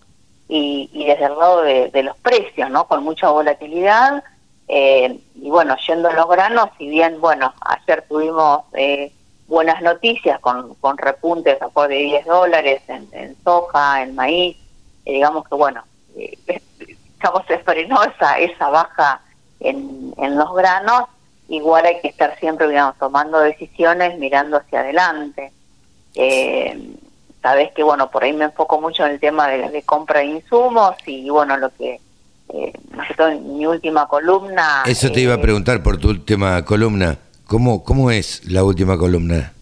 y, y desde el lado de, de, los precios, ¿no? Con mucha volatilidad. Eh, y bueno, yendo a los granos, si bien, bueno, ayer tuvimos eh, buenas noticias con, con repuntes a de 10 dólares en, soja, en maíz, eh, digamos que, bueno, eh, digamos, se frenó esa, esa baja en, en los granos, igual hay que estar siempre, digamos, tomando decisiones, mirando hacia adelante. Eh, Sabes que, bueno, por ahí me enfoco mucho en el tema de, compra de insumos y, bueno, lo que, eh, mi última columna... Eso te iba a eh, preguntar por tu última columna. ¿Cómo, ¿Cómo es la última columna?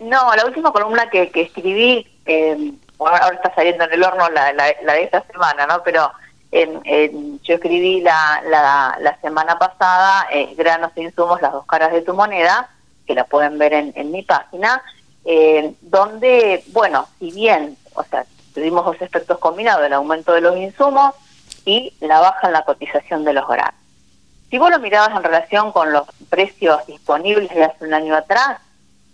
No, la última columna que, que escribí, eh, ahora está saliendo en el horno la, la, la de esta semana, ¿no? Pero en, yo escribí la, la, la semana pasada eh, Granos e Insumos, las dos caras de tu moneda, que la pueden ver en, en mi página, eh, donde, bueno, si bien, o sea, tuvimos dos efectos combinados, el aumento de los insumos y la baja en la cotización de los granos. Si vos lo mirabas en relación con los precios disponibles de hace un año atrás,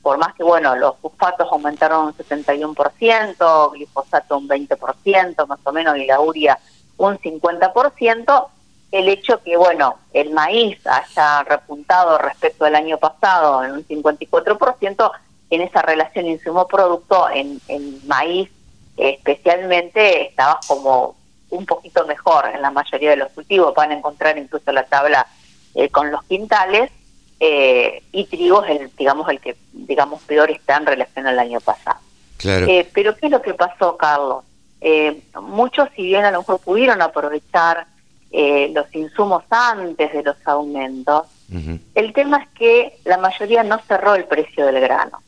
por más que, bueno, los fosfatos aumentaron un 71%, glifosato un 20%, más o menos, y la uria un 50%, el hecho que, bueno, el maíz haya repuntado respecto al año pasado en un 54%, en esa relación insumo-producto, en, en maíz especialmente estaba como un poquito mejor en la mayoría de los cultivos, van a encontrar incluso la tabla eh, con los quintales, eh, y trigo es el, digamos, el que, digamos, peor está en relación al año pasado. Claro. Eh, pero ¿qué es lo que pasó, Carlos? Eh, muchos, si bien a lo mejor pudieron aprovechar eh, los insumos antes de los aumentos, el tema es que la mayoría no cerró el precio del grano.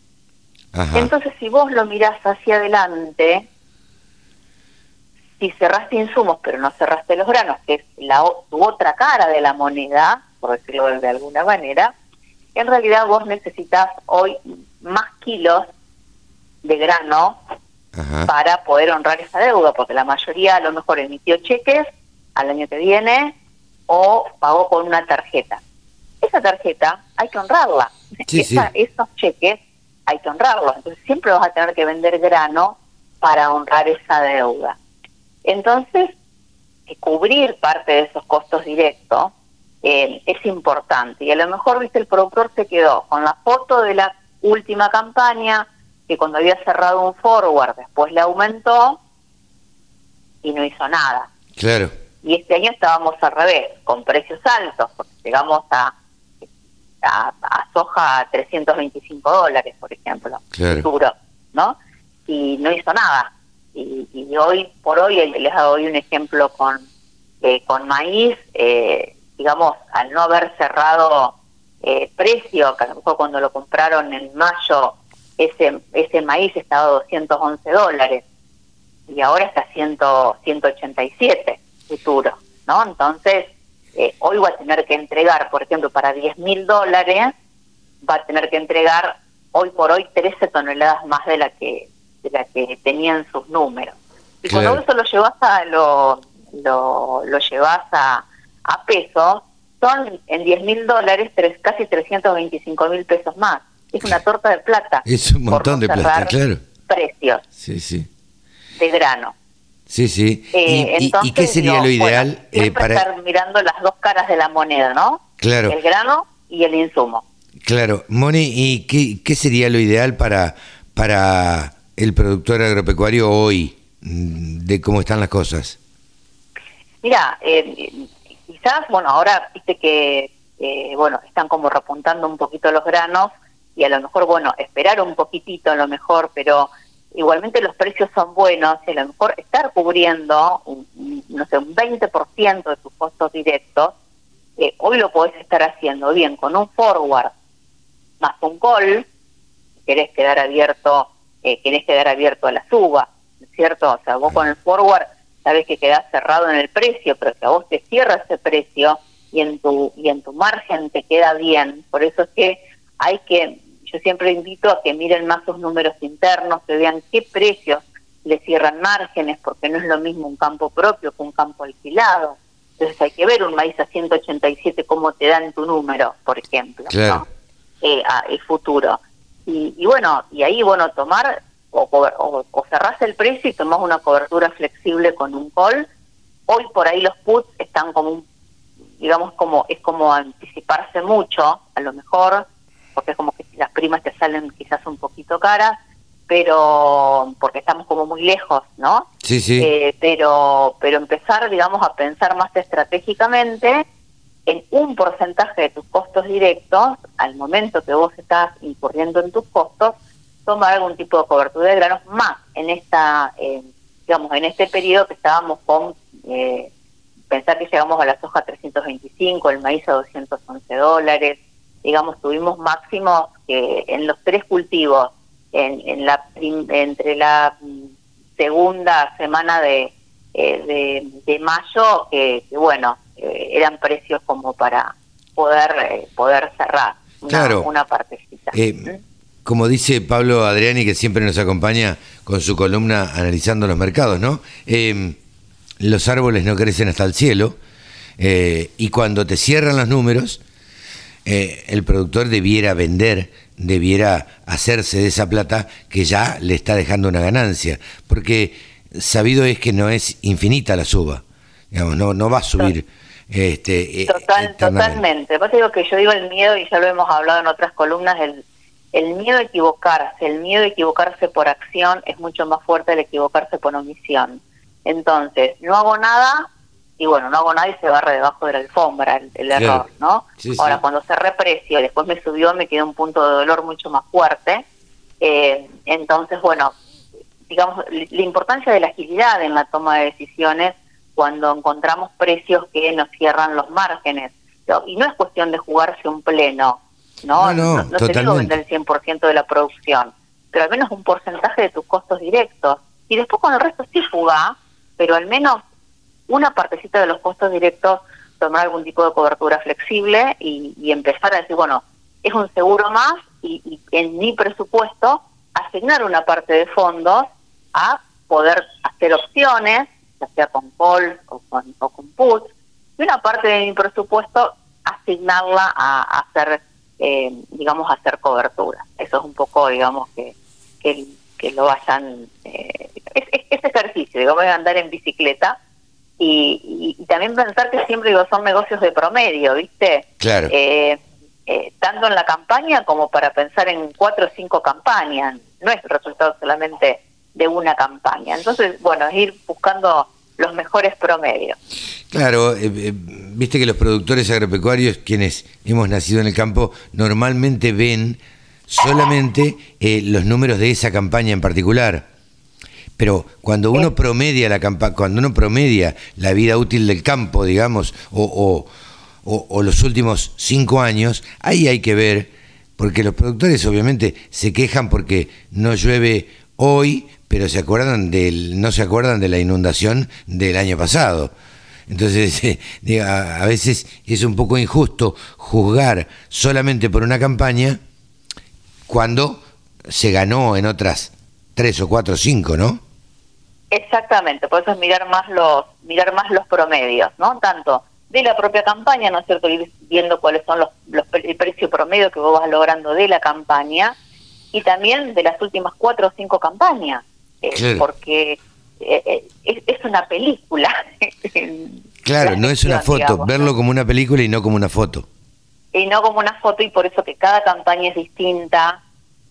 Ajá. Entonces, si vos lo mirás hacia adelante, si cerraste insumos pero no cerraste los granos, que es la tu otra cara de la moneda, por decirlo de alguna manera, en realidad vos necesitas hoy más kilos de grano Ajá. para poder honrar esa deuda, porque la mayoría a lo mejor emitió cheques al año que viene o pagó con una tarjeta. Esa tarjeta hay que honrarla. Sí, Esa- sí. Esos cheques hay que honrarlos. Entonces siempre vas a tener que vender grano para honrar esa deuda. Entonces, eh, cubrir parte de esos costos directos eh, es importante. Y a lo mejor, viste, el productor se quedó con la foto de la última campaña, que cuando había cerrado un forward, después le aumentó y no hizo nada. Claro. Y este año estábamos al revés, con precios altos, porque llegamos a, a, a soja a 325 dólares, por ejemplo, Claro. futuro, ¿no? Y no hizo nada. Y, y hoy por hoy, les doy un ejemplo con, eh, con maíz, eh, digamos, al no haber cerrado eh, precio, que a lo mejor cuando lo compraron en mayo, ese, ese maíz estaba a 211 dólares y ahora está a 100, 187 futuro, ¿no? Entonces, eh, hoy va a tener que entregar, por ejemplo, para 10 mil dólares, va a tener que entregar hoy por hoy 13 toneladas más de la que de la que tenían sus números. Y Claro. cuando eso lo llevas a lo, lo, lo llevas a, a pesos, son en 10 mil dólares tres, casi 325 mil pesos más. Es una torta de plata. Es un montón de plata, claro. Precios Sí, sí. de grano. Sí, sí. Eh, ¿Y, y entonces, qué sería lo ideal bueno, eh, para...? estar mirando las dos caras de la moneda, ¿no? Claro. El grano y el insumo. Claro, Moni, ¿y qué, qué sería lo ideal para, para el productor agropecuario hoy, mm, de cómo están las cosas? Mira, eh, quizás, bueno, ahora viste que, eh, bueno, están como repuntando un poquito los granos y a lo mejor, bueno, esperar un poquitito a lo mejor, pero igualmente los precios son buenos y a lo mejor estar cubriendo, no sé, un 20% de tus costos directos, eh, hoy lo podés estar haciendo bien con un forward más un call, si querés quedar abierto, eh, querés quedar abierto a la suba, ¿no es ¿cierto? O sea, vos con el forward sabes que quedás cerrado en el precio, pero que a vos te cierra ese precio y en tu y en tu margen te queda bien. Por eso es que hay que, yo siempre invito a que miren más sus números internos, que vean qué precios le cierran márgenes, porque no es lo mismo un campo propio que un campo alquilado. Entonces hay que ver un maíz a 187 cómo te dan tu número, por ejemplo, Claro. eh, a- el futuro. Y, y bueno, y ahí, bueno, tomar o, o, o cerrás el precio y tomás una cobertura flexible con un call. Hoy por ahí los puts están como un, digamos, como es como anticiparse mucho, a lo mejor, porque es como que las primas te salen quizás un poquito caras, pero porque estamos como muy lejos, ¿no? Sí, sí. Eh, pero, pero empezar, digamos, a pensar más estratégicamente en un porcentaje de tus costos directos, al momento que vos estás incurriendo en tus costos, tomar algún tipo de cobertura de granos más en esta, eh, digamos, en este periodo que estábamos con, eh, pensar que llegamos a la soja 325, el maíz a 211 dólares, digamos, tuvimos máximos que en los tres cultivos, en, en la entre la mm, segunda semana de, eh, de, de mayo, que, bueno, eh, eran precios como para poder eh, poder cerrar una, Claro. una partecita. Eh, como dice Pablo Adriani, que siempre nos acompaña con su columna analizando los mercados, ¿no? Eh, los árboles no crecen hasta el cielo y cuando te cierran los números, eh, el productor debiera vender, debiera hacerse de esa plata que ya le está dejando una ganancia, porque sabido es que no es infinita la suba, digamos, no, no va a subir. Este, eh, Total, totalmente. Pasa digo que yo digo el miedo, y ya lo hemos hablado en otras columnas, el, el miedo a equivocarse, el miedo a equivocarse por acción es mucho más fuerte del equivocarse por omisión. Entonces, no hago nada, y bueno, no hago nada y se barre debajo de la alfombra el, el Claro. error, ¿no? Sí, Ahora, sí. cuando se reprecio después me subió, me quedó un punto de dolor mucho más fuerte. Eh, entonces, bueno, digamos, la importancia de la agilidad en la toma de decisiones cuando encontramos precios que nos cierran los márgenes. Y no es cuestión de jugarse un pleno, ¿no? No, no, no, te digo vender el 100% de la producción, pero al menos un porcentaje de tus costos directos. Y después con el resto sí jugá, pero al menos una partecita de los costos directos, tomar algún tipo de cobertura flexible y, y empezar a decir, bueno, es un seguro más y, y en mi presupuesto asignar una parte de fondos a poder hacer opciones, ya sea con call o con, o con put, y una parte de mi presupuesto asignarla a, a hacer, eh, digamos, a hacer cobertura. Eso es un poco, digamos, que, que, que lo vayan, eh, es, es- es ejercicio, digamos, andar en bicicleta y, y- y también pensar que siempre digo, son negocios de promedio, ¿viste? Claro. Eh, eh, tanto en la campaña como para pensar en cuatro o cinco campañas. No es el resultado solamente de una campaña. Entonces, bueno, es ir buscando los mejores promedios. Claro, eh, eh, viste que los productores agropecuarios, quienes hemos nacido en el campo, normalmente ven solamente eh, los números de esa campaña en particular. Pero cuando uno promedia la campa cuando uno promedia la vida útil del campo, digamos, o, o- o- o los últimos cinco años, ahí hay que ver, porque los productores obviamente se quejan porque no llueve hoy, pero se acuerdan del, no se acuerdan de la inundación del año pasado. Entonces, eh, a, veces es un poco injusto juzgar solamente por una campaña cuando se ganó en otras tres o cuatro o cinco, ¿no? Exactamente, por eso es mirar más los, mirar más los promedios, ¿no? Tanto de la propia campaña, ¿no es cierto? Ir viendo cuáles son los, los el precio promedio que vos vas logrando de la campaña y también de las últimas cuatro o cinco campañas, eh, Claro. porque eh, eh, es, es una película. Claro, La no es una foto, digamos, verlo ¿no? como una película y no como una foto. y no como una foto y por eso que cada campaña es distinta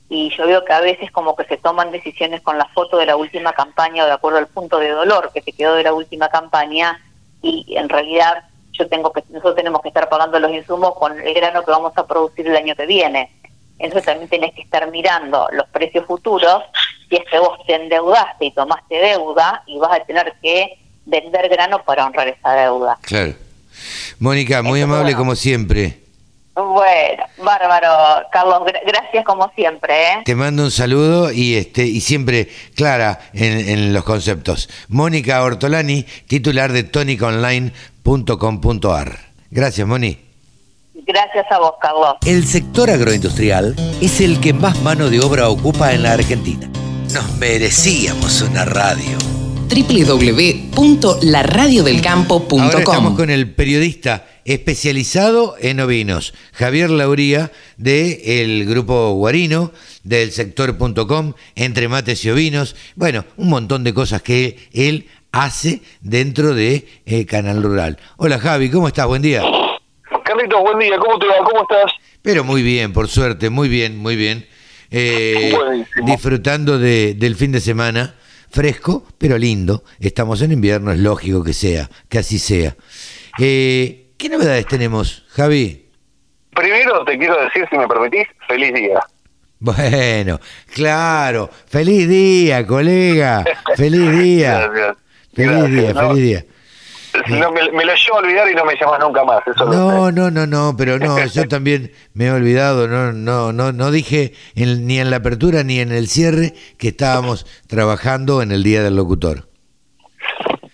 y yo veo que a veces como que se toman decisiones con la foto de la última campaña o de acuerdo al punto de dolor que te quedó de la última campaña y en realidad yo tengo que nosotros tenemos que estar pagando los insumos con el grano que vamos a producir el año que viene entonces también tenés que estar mirando los precios futuros si es que vos te endeudaste y tomaste deuda y vas a tener que vender grano para honrar esa deuda Claro. Mónica, muy amable bueno. como siempre. Bueno, bárbaro, Carlos, gra- gracias como siempre, ¿eh? Te mando un saludo y este y siempre clara en, en los conceptos. Mónica Ortolani, titular de toniconline.com.ar. Gracias, Moni. Gracias a vos, Carlos. El sector agroindustrial es el que más mano de obra ocupa en la Argentina. Nos merecíamos una radio. Ahora estamos www.laradiodelcampo.com. con el periodista especializado en ovinos, Javier Lauría, del grupo Guarino, del sector.com, entre mates y ovinos. Bueno, un montón de cosas que él hace dentro de eh, Canal Rural. Hola Javi, ¿cómo estás? Buen día. Carlitos, buen día, ¿cómo te va? ¿Cómo estás? Pero muy bien, por suerte, muy bien, muy bien. Eh, disfrutando de- del fin de semana, fresco, pero lindo. Estamos en invierno, es lógico que sea, que así sea. Eh, ¿Qué novedades tenemos, Javi? Primero te quiero decir, si me permitís, feliz día. Bueno, claro, feliz día, colega, feliz día, Gracias. feliz Gracias, día, ¿no? feliz día. No, me, me lo llevo a olvidar y no me llamas nunca más. Eso. No, no, no, no, pero no, yo también me he olvidado, no, no, no, no dije en- ni en la apertura ni en el cierre que estábamos trabajando en el Día del Locutor.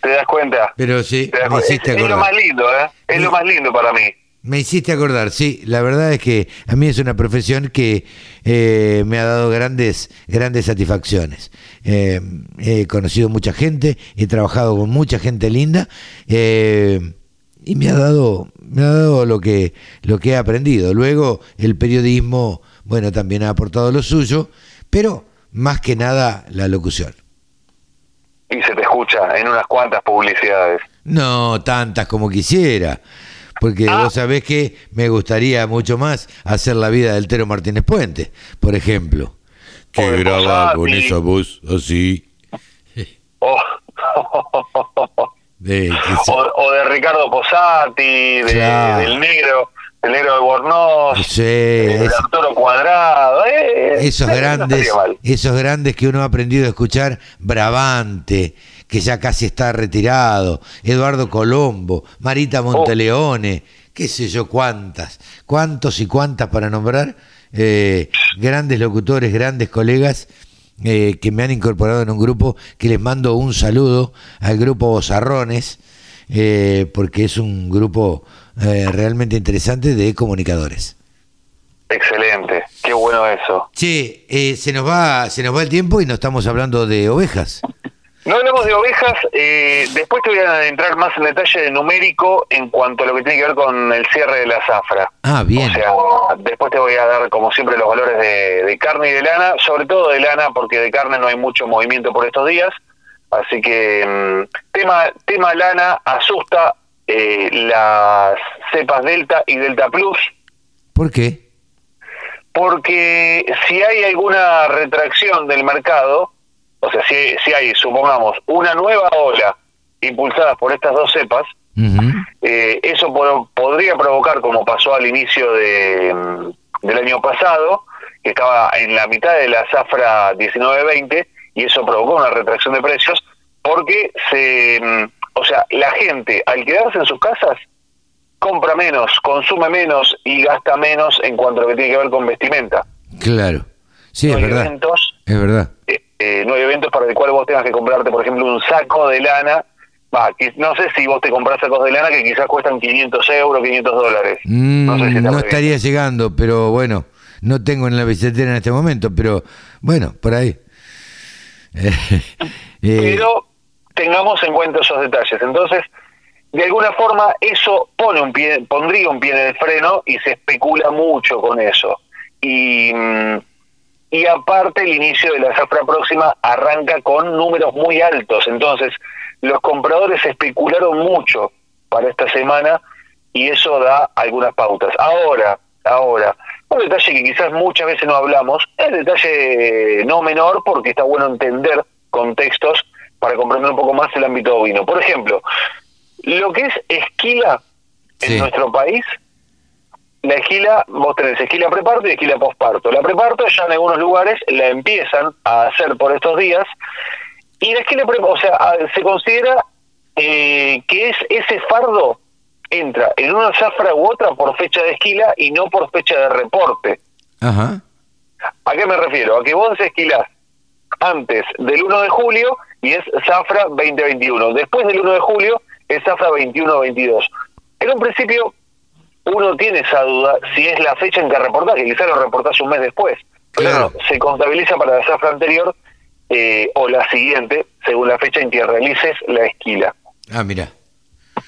¿Te das cuenta? Pero sí, me hiciste es, es lo más lindo, ¿eh? Es lo más lindo para mí. Me hiciste acordar, sí, la verdad es que a mí es una profesión que eh, me ha dado grandes, grandes satisfacciones. Eh, he conocido mucha gente, he trabajado con mucha gente linda eh, y me ha dado, me ha dado lo que, lo que he aprendido. Luego el periodismo, bueno, también ha aportado lo suyo, pero más que nada la locución. Y se te escucha en unas cuantas publicidades. No tantas como quisiera, porque Ah. vos sabés que me gustaría mucho más hacer la vida del Tero Martínez Puente, por ejemplo. Que graba con esa voz así. Oh. de o, o de Ricardo Posati, de- Claro. del negro, del negro de Bornos, Sí, es- Arturo Cuadrado. eh, esos eh, grandes, esos grandes que uno ha aprendido a escuchar, Bravante, que ya casi está retirado, Eduardo Colombo, Marita Monteleone, qué sé yo cuántas, cuántos y cuántas para nombrar, eh, grandes locutores, grandes colegas que me han incorporado en un grupo que les mando un saludo al grupo Bozarrones, porque es un grupo eh, realmente interesante de comunicadores. Excelente, qué bueno eso. Che, eh, se nos va, se nos va el tiempo y no estamos hablando de ovejas. No hablamos de ovejas, eh, después te voy a entrar más en detalle de numérico en cuanto a lo que tiene que ver con el cierre de la zafra. Ah, bien. O sea, después te voy a dar, como siempre, los valores de, de carne y de lana, sobre todo de lana, porque de carne no hay mucho movimiento por estos días. Así que, mm, tema, tema lana asusta eh, las cepas Delta y Delta Plus, ¿Por qué? porque si hay alguna retracción del mercado, o sea, si, si hay, supongamos, una nueva ola impulsada por estas dos cepas, eh, eso po- podría provocar, como pasó al inicio de, mm, del año pasado, que estaba en la mitad de la zafra 19-20, y eso provocó una retracción de precios, porque se, mm, o sea, la gente al quedarse en sus casas compra menos, consume menos y gasta menos en cuanto a lo que tiene que ver con vestimenta. Claro. Sí, no es verdad. eventos, Es verdad. eh, eh, no hay eventos para el cual vos tengas que comprarte, por ejemplo, un saco de lana. Va, qui- no sé si vos te compras sacos de lana que quizás cuestan 500 euros, 500 dólares. Mm, No sé si no bien. estaría llegando, pero bueno, no tengo en la billetera en este momento, pero bueno, por ahí. Eh, Pero tengamos en cuenta esos detalles. Entonces, de alguna forma, eso pone un pie, pondría un pie en el freno y se especula mucho con eso. Y, mm, y aparte, el inicio de la zafra próxima arranca con números muy altos. Entonces, los compradores especularon mucho para esta semana y eso da algunas pautas. Ahora, ahora, un detalle que quizás muchas veces no hablamos, es detalle no menor porque está bueno entender contextos para comprender un poco más el ámbito ovino. Por ejemplo, lo que es esquila en Sí. nuestro país, la esquila, vos tenés esquila preparto y esquila posparto. La preparto ya en algunos lugares la empiezan a hacer por estos días y la esquila, pre- o sea, se considera eh, que es ese fardo entra en una zafra u otra por fecha de esquila y no por fecha de reporte. Ajá. ¿A qué me refiero? A que vos esquilás antes del 1 de julio y es zafra 2021. Después del 1 de julio es zafra 21-22. En un principio uno tiene esa duda si es la fecha en que reportás, que quizás lo reportás un mes después. Pero Claro. no, se contabiliza para la zafra anterior eh, o la siguiente, según la fecha en que realices la esquila. Ah, mira.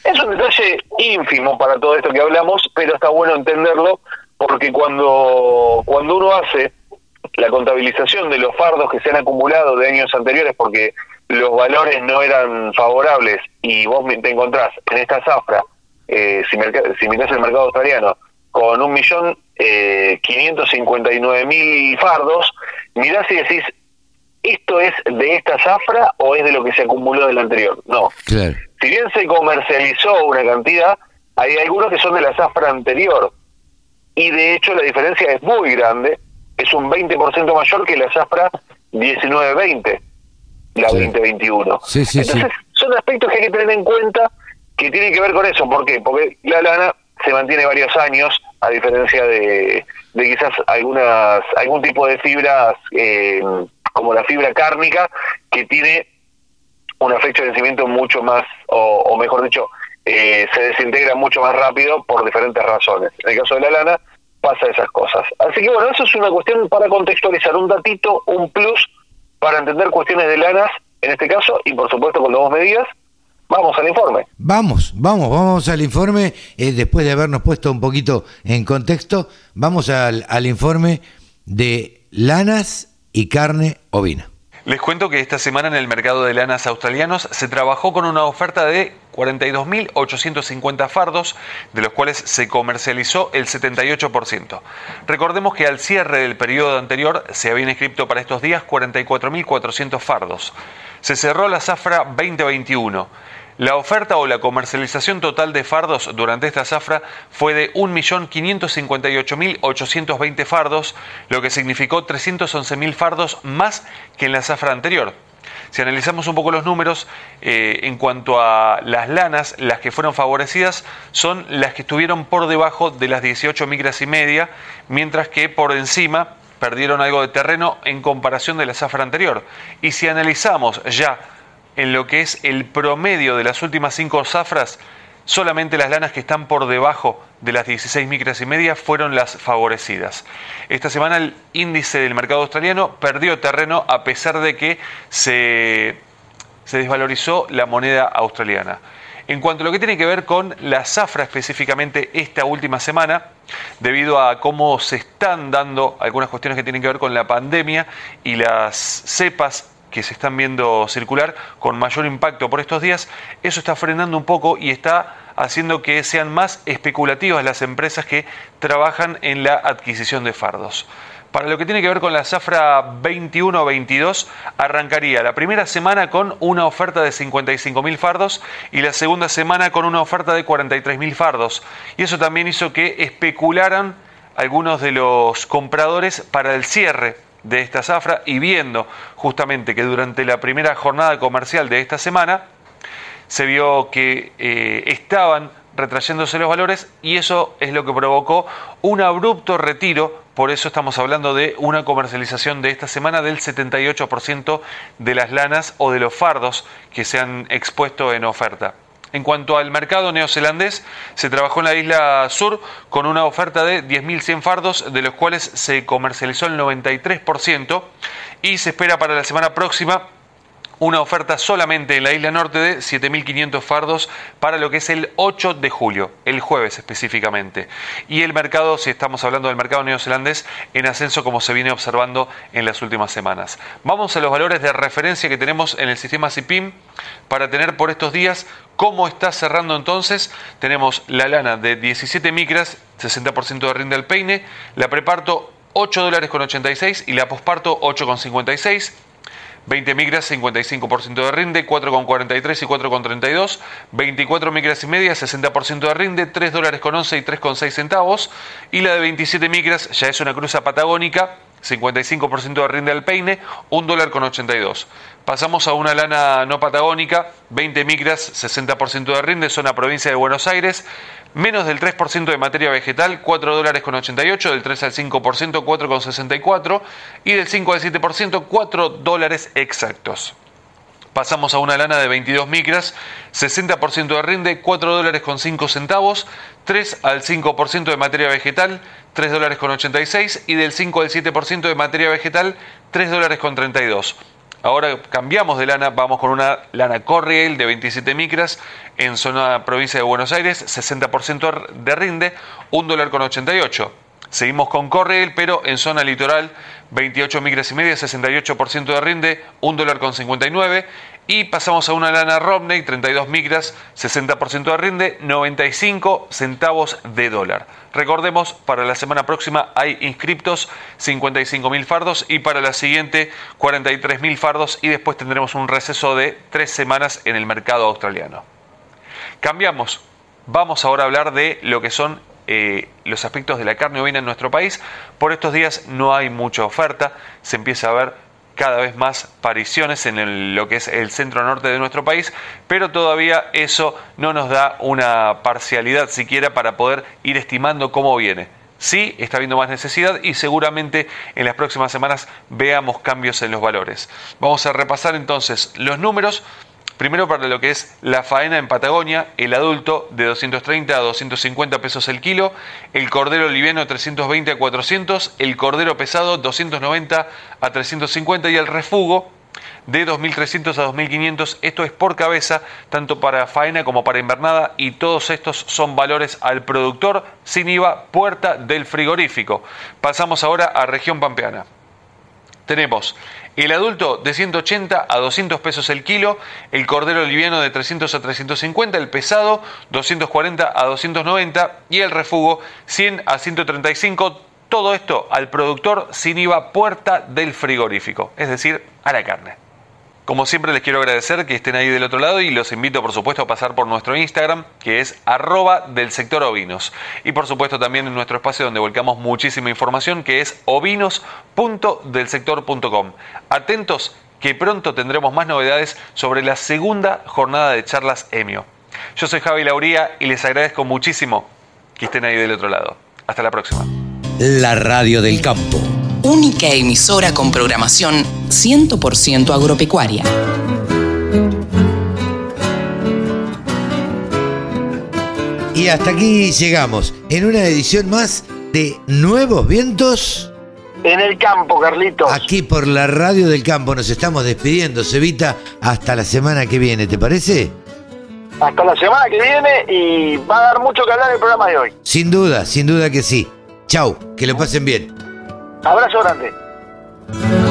Es un detalle ínfimo para todo esto que hablamos, pero está bueno entenderlo porque cuando, cuando uno hace la contabilización de los fardos que se han acumulado de años anteriores porque los valores no eran favorables y vos te encontrás en esta zafra, eh, si, si mirás el mercado australiano, con un millón eh, quinientos cincuenta y nueve mil fardos, mirás y decís, ¿esto es de esta zafra o es de lo que se acumuló del anterior? No. Claro. Si bien se comercializó una cantidad, hay algunos que son de la zafra anterior. Y de hecho la diferencia es muy grande, es un 20% mayor que la zafra 1920, la 2021. Sí, sí, Entonces, son aspectos que hay que tener en cuenta que tienen que ver con eso. ¿Por qué? Porque la lana se mantiene varios años, a diferencia de, de quizás algunas algún tipo de fibras eh, como la fibra cárnica, que tiene una fecha de vencimiento mucho más, o, mejor dicho, eh, se desintegra mucho más rápido por diferentes razones. En el caso de la lana pasa esas cosas. Así que bueno, eso es una cuestión para contextualizar, un datito, un plus para entender cuestiones de lanas, en este caso, y por supuesto cuando vos me digas, vamos al informe. Vamos, vamos, vamos al informe, eh, después de habernos puesto un poquito en contexto, vamos al, al informe de lanas y carne ovina. Les cuento que esta semana en el mercado de lanas australianos se trabajó con una oferta de 42.850 fardos, de los cuales se comercializó el 78%. Recordemos que al cierre del periodo anterior se habían inscrito para estos días 44.400 fardos. Se cerró la zafra 2021. La oferta o la comercialización total de fardos durante esta zafra fue de 1.558.820 fardos, lo que significó 311.000 fardos más que en la zafra anterior. Si analizamos un poco los números, eh, en cuanto a las lanas, las que fueron favorecidas son las que estuvieron por debajo de las 18 micras y media, mientras que por encima perdieron algo de terreno en comparación de la zafra anterior. Y si analizamos ya en lo que es el promedio de las últimas cinco zafras, solamente las lanas que están por debajo de las 16 micras y media fueron las favorecidas. Esta semana el índice del mercado australiano perdió terreno a pesar de que se, se desvalorizó la moneda australiana. En cuanto a lo que tiene que ver con la zafra específicamente esta última semana, debido a cómo se están dando algunas cuestiones que tienen que ver con la pandemia y las cepas que se están viendo circular con mayor impacto por estos días, eso está frenando un poco y está haciendo que sean más especulativas las empresas que trabajan en la adquisición de fardos. Para lo que tiene que ver con la zafra 21-22, arrancaría la primera semana con una oferta de 55.000 fardos y la segunda semana con una oferta de 43.000 fardos. Y eso también hizo que especularan algunos de los compradores para el cierre de esta zafra y viendo justamente que durante la primera jornada comercial de esta semana se vio que eh, estaban retrayéndose los valores y eso es lo que provocó un abrupto retiro, por eso estamos hablando de una comercialización de esta semana del 78% de las lanas o de los fardos que se han expuesto en oferta. En cuanto al mercado neozelandés, se trabajó en la isla sur con una oferta de 10.100 fardos, de los cuales se comercializó el 93%, y se espera para la semana próxima una oferta solamente en la isla norte de 7.500 fardos para lo que es el 8 de julio, el jueves específicamente. Y el mercado, si estamos hablando del mercado neozelandés, en ascenso como se viene observando en las últimas semanas. Vamos a los valores de referencia que tenemos en el sistema CIPIM para tener por estos días cómo está cerrando entonces. Tenemos la lana de 17 micras, 60% de rinde al peine, la preparto 8 dólares con 86 y la posparto 8,56 20 micras, 55% de rinde, 4,43 y 4,32. 24 micras y media, 60% de rinde, 3 dólares con 11 y 3,6 centavos. Y la de 27 micras ya es una cruza patagónica, 55% de rinde al peine, 1 dólar con 82. Pasamos a una lana no patagónica, 20 micras, 60% de rinde, zona provincia de Buenos Aires, menos del 3% de materia vegetal, 4 dólares con 88, del 3 al 5%, 4 con 64 y del 5 al 7%, 4 dólares exactos. Pasamos a una lana de 22 micras, 60% de rinde, 4 dólares con 5 centavos, 3 al 5% de materia vegetal, 3 dólares con 86 y del 5 al 7% de materia vegetal, 3 dólares con 32. Ahora cambiamos de lana, vamos con una lana Corriel de 27 micras en zona provincia de Buenos Aires, 60% de rinde, 1 dólar con 88. Seguimos con Corriel, pero en zona litoral, 28 micras y media, 68% de rinde, 1 dólar con 59. Y pasamos a una lana Romney, 32 micras, 60% de rinde, 95 centavos de dólar. Recordemos, para la semana próxima hay inscriptos 55.000 fardos y para la siguiente 43.000 fardos y después tendremos un receso de tres semanas en el mercado australiano. Cambiamos. Vamos ahora a hablar de lo que son eh, los aspectos de la carne ovina en nuestro país. Por estos días no hay mucha oferta, se empieza a ver cada vez más pariciones en lo que es el centro norte de nuestro país, pero todavía eso no nos da una parcialidad siquiera para poder ir estimando cómo viene. Sí, está habiendo más necesidad y seguramente en las próximas semanas veamos cambios en los valores. Vamos a repasar entonces los números Primero para lo que es la faena en Patagonia, el adulto de 230 a 250 pesos el kilo, el cordero liviano 320 a 400, el cordero pesado 290 a 350 y el refugo de 2.300 a 2.500. Esto es por cabeza, tanto para faena como para invernada, y todos estos son valores al productor sin IVA, puerta del frigorífico. Pasamos ahora a región pampeana. Tenemos el adulto de 180 a 200 pesos el kilo, el cordero liviano de 300 a 350, el pesado 240 a 290 y el refugo 100 a 135. Todo esto al productor sin IVA puerta del frigorífico, es decir, a la carne. Como siempre les quiero agradecer que estén ahí del otro lado y los invito por supuesto a pasar por nuestro Instagram que es arroba del sector ovinos y por supuesto también en nuestro espacio donde volcamos muchísima información que es ovinos.delsector.com. Atentos que pronto tendremos más novedades sobre la segunda jornada de charlas EMIO. Yo soy Javi Lauría y les agradezco muchísimo que estén ahí del otro lado. Hasta la próxima. La radio del campo única emisora con programación 100% agropecuaria. Y hasta aquí llegamos, en una edición más de Nuevos Vientos. En el campo, Carlitos. Aquí por la radio del campo nos estamos despidiendo, Cevita, hasta la semana que viene, ¿te parece? Hasta la semana que viene y va a dar mucho que hablar el programa de hoy. Sin duda, sin duda que sí. Chau, que lo pasen bien. Abrazo grande.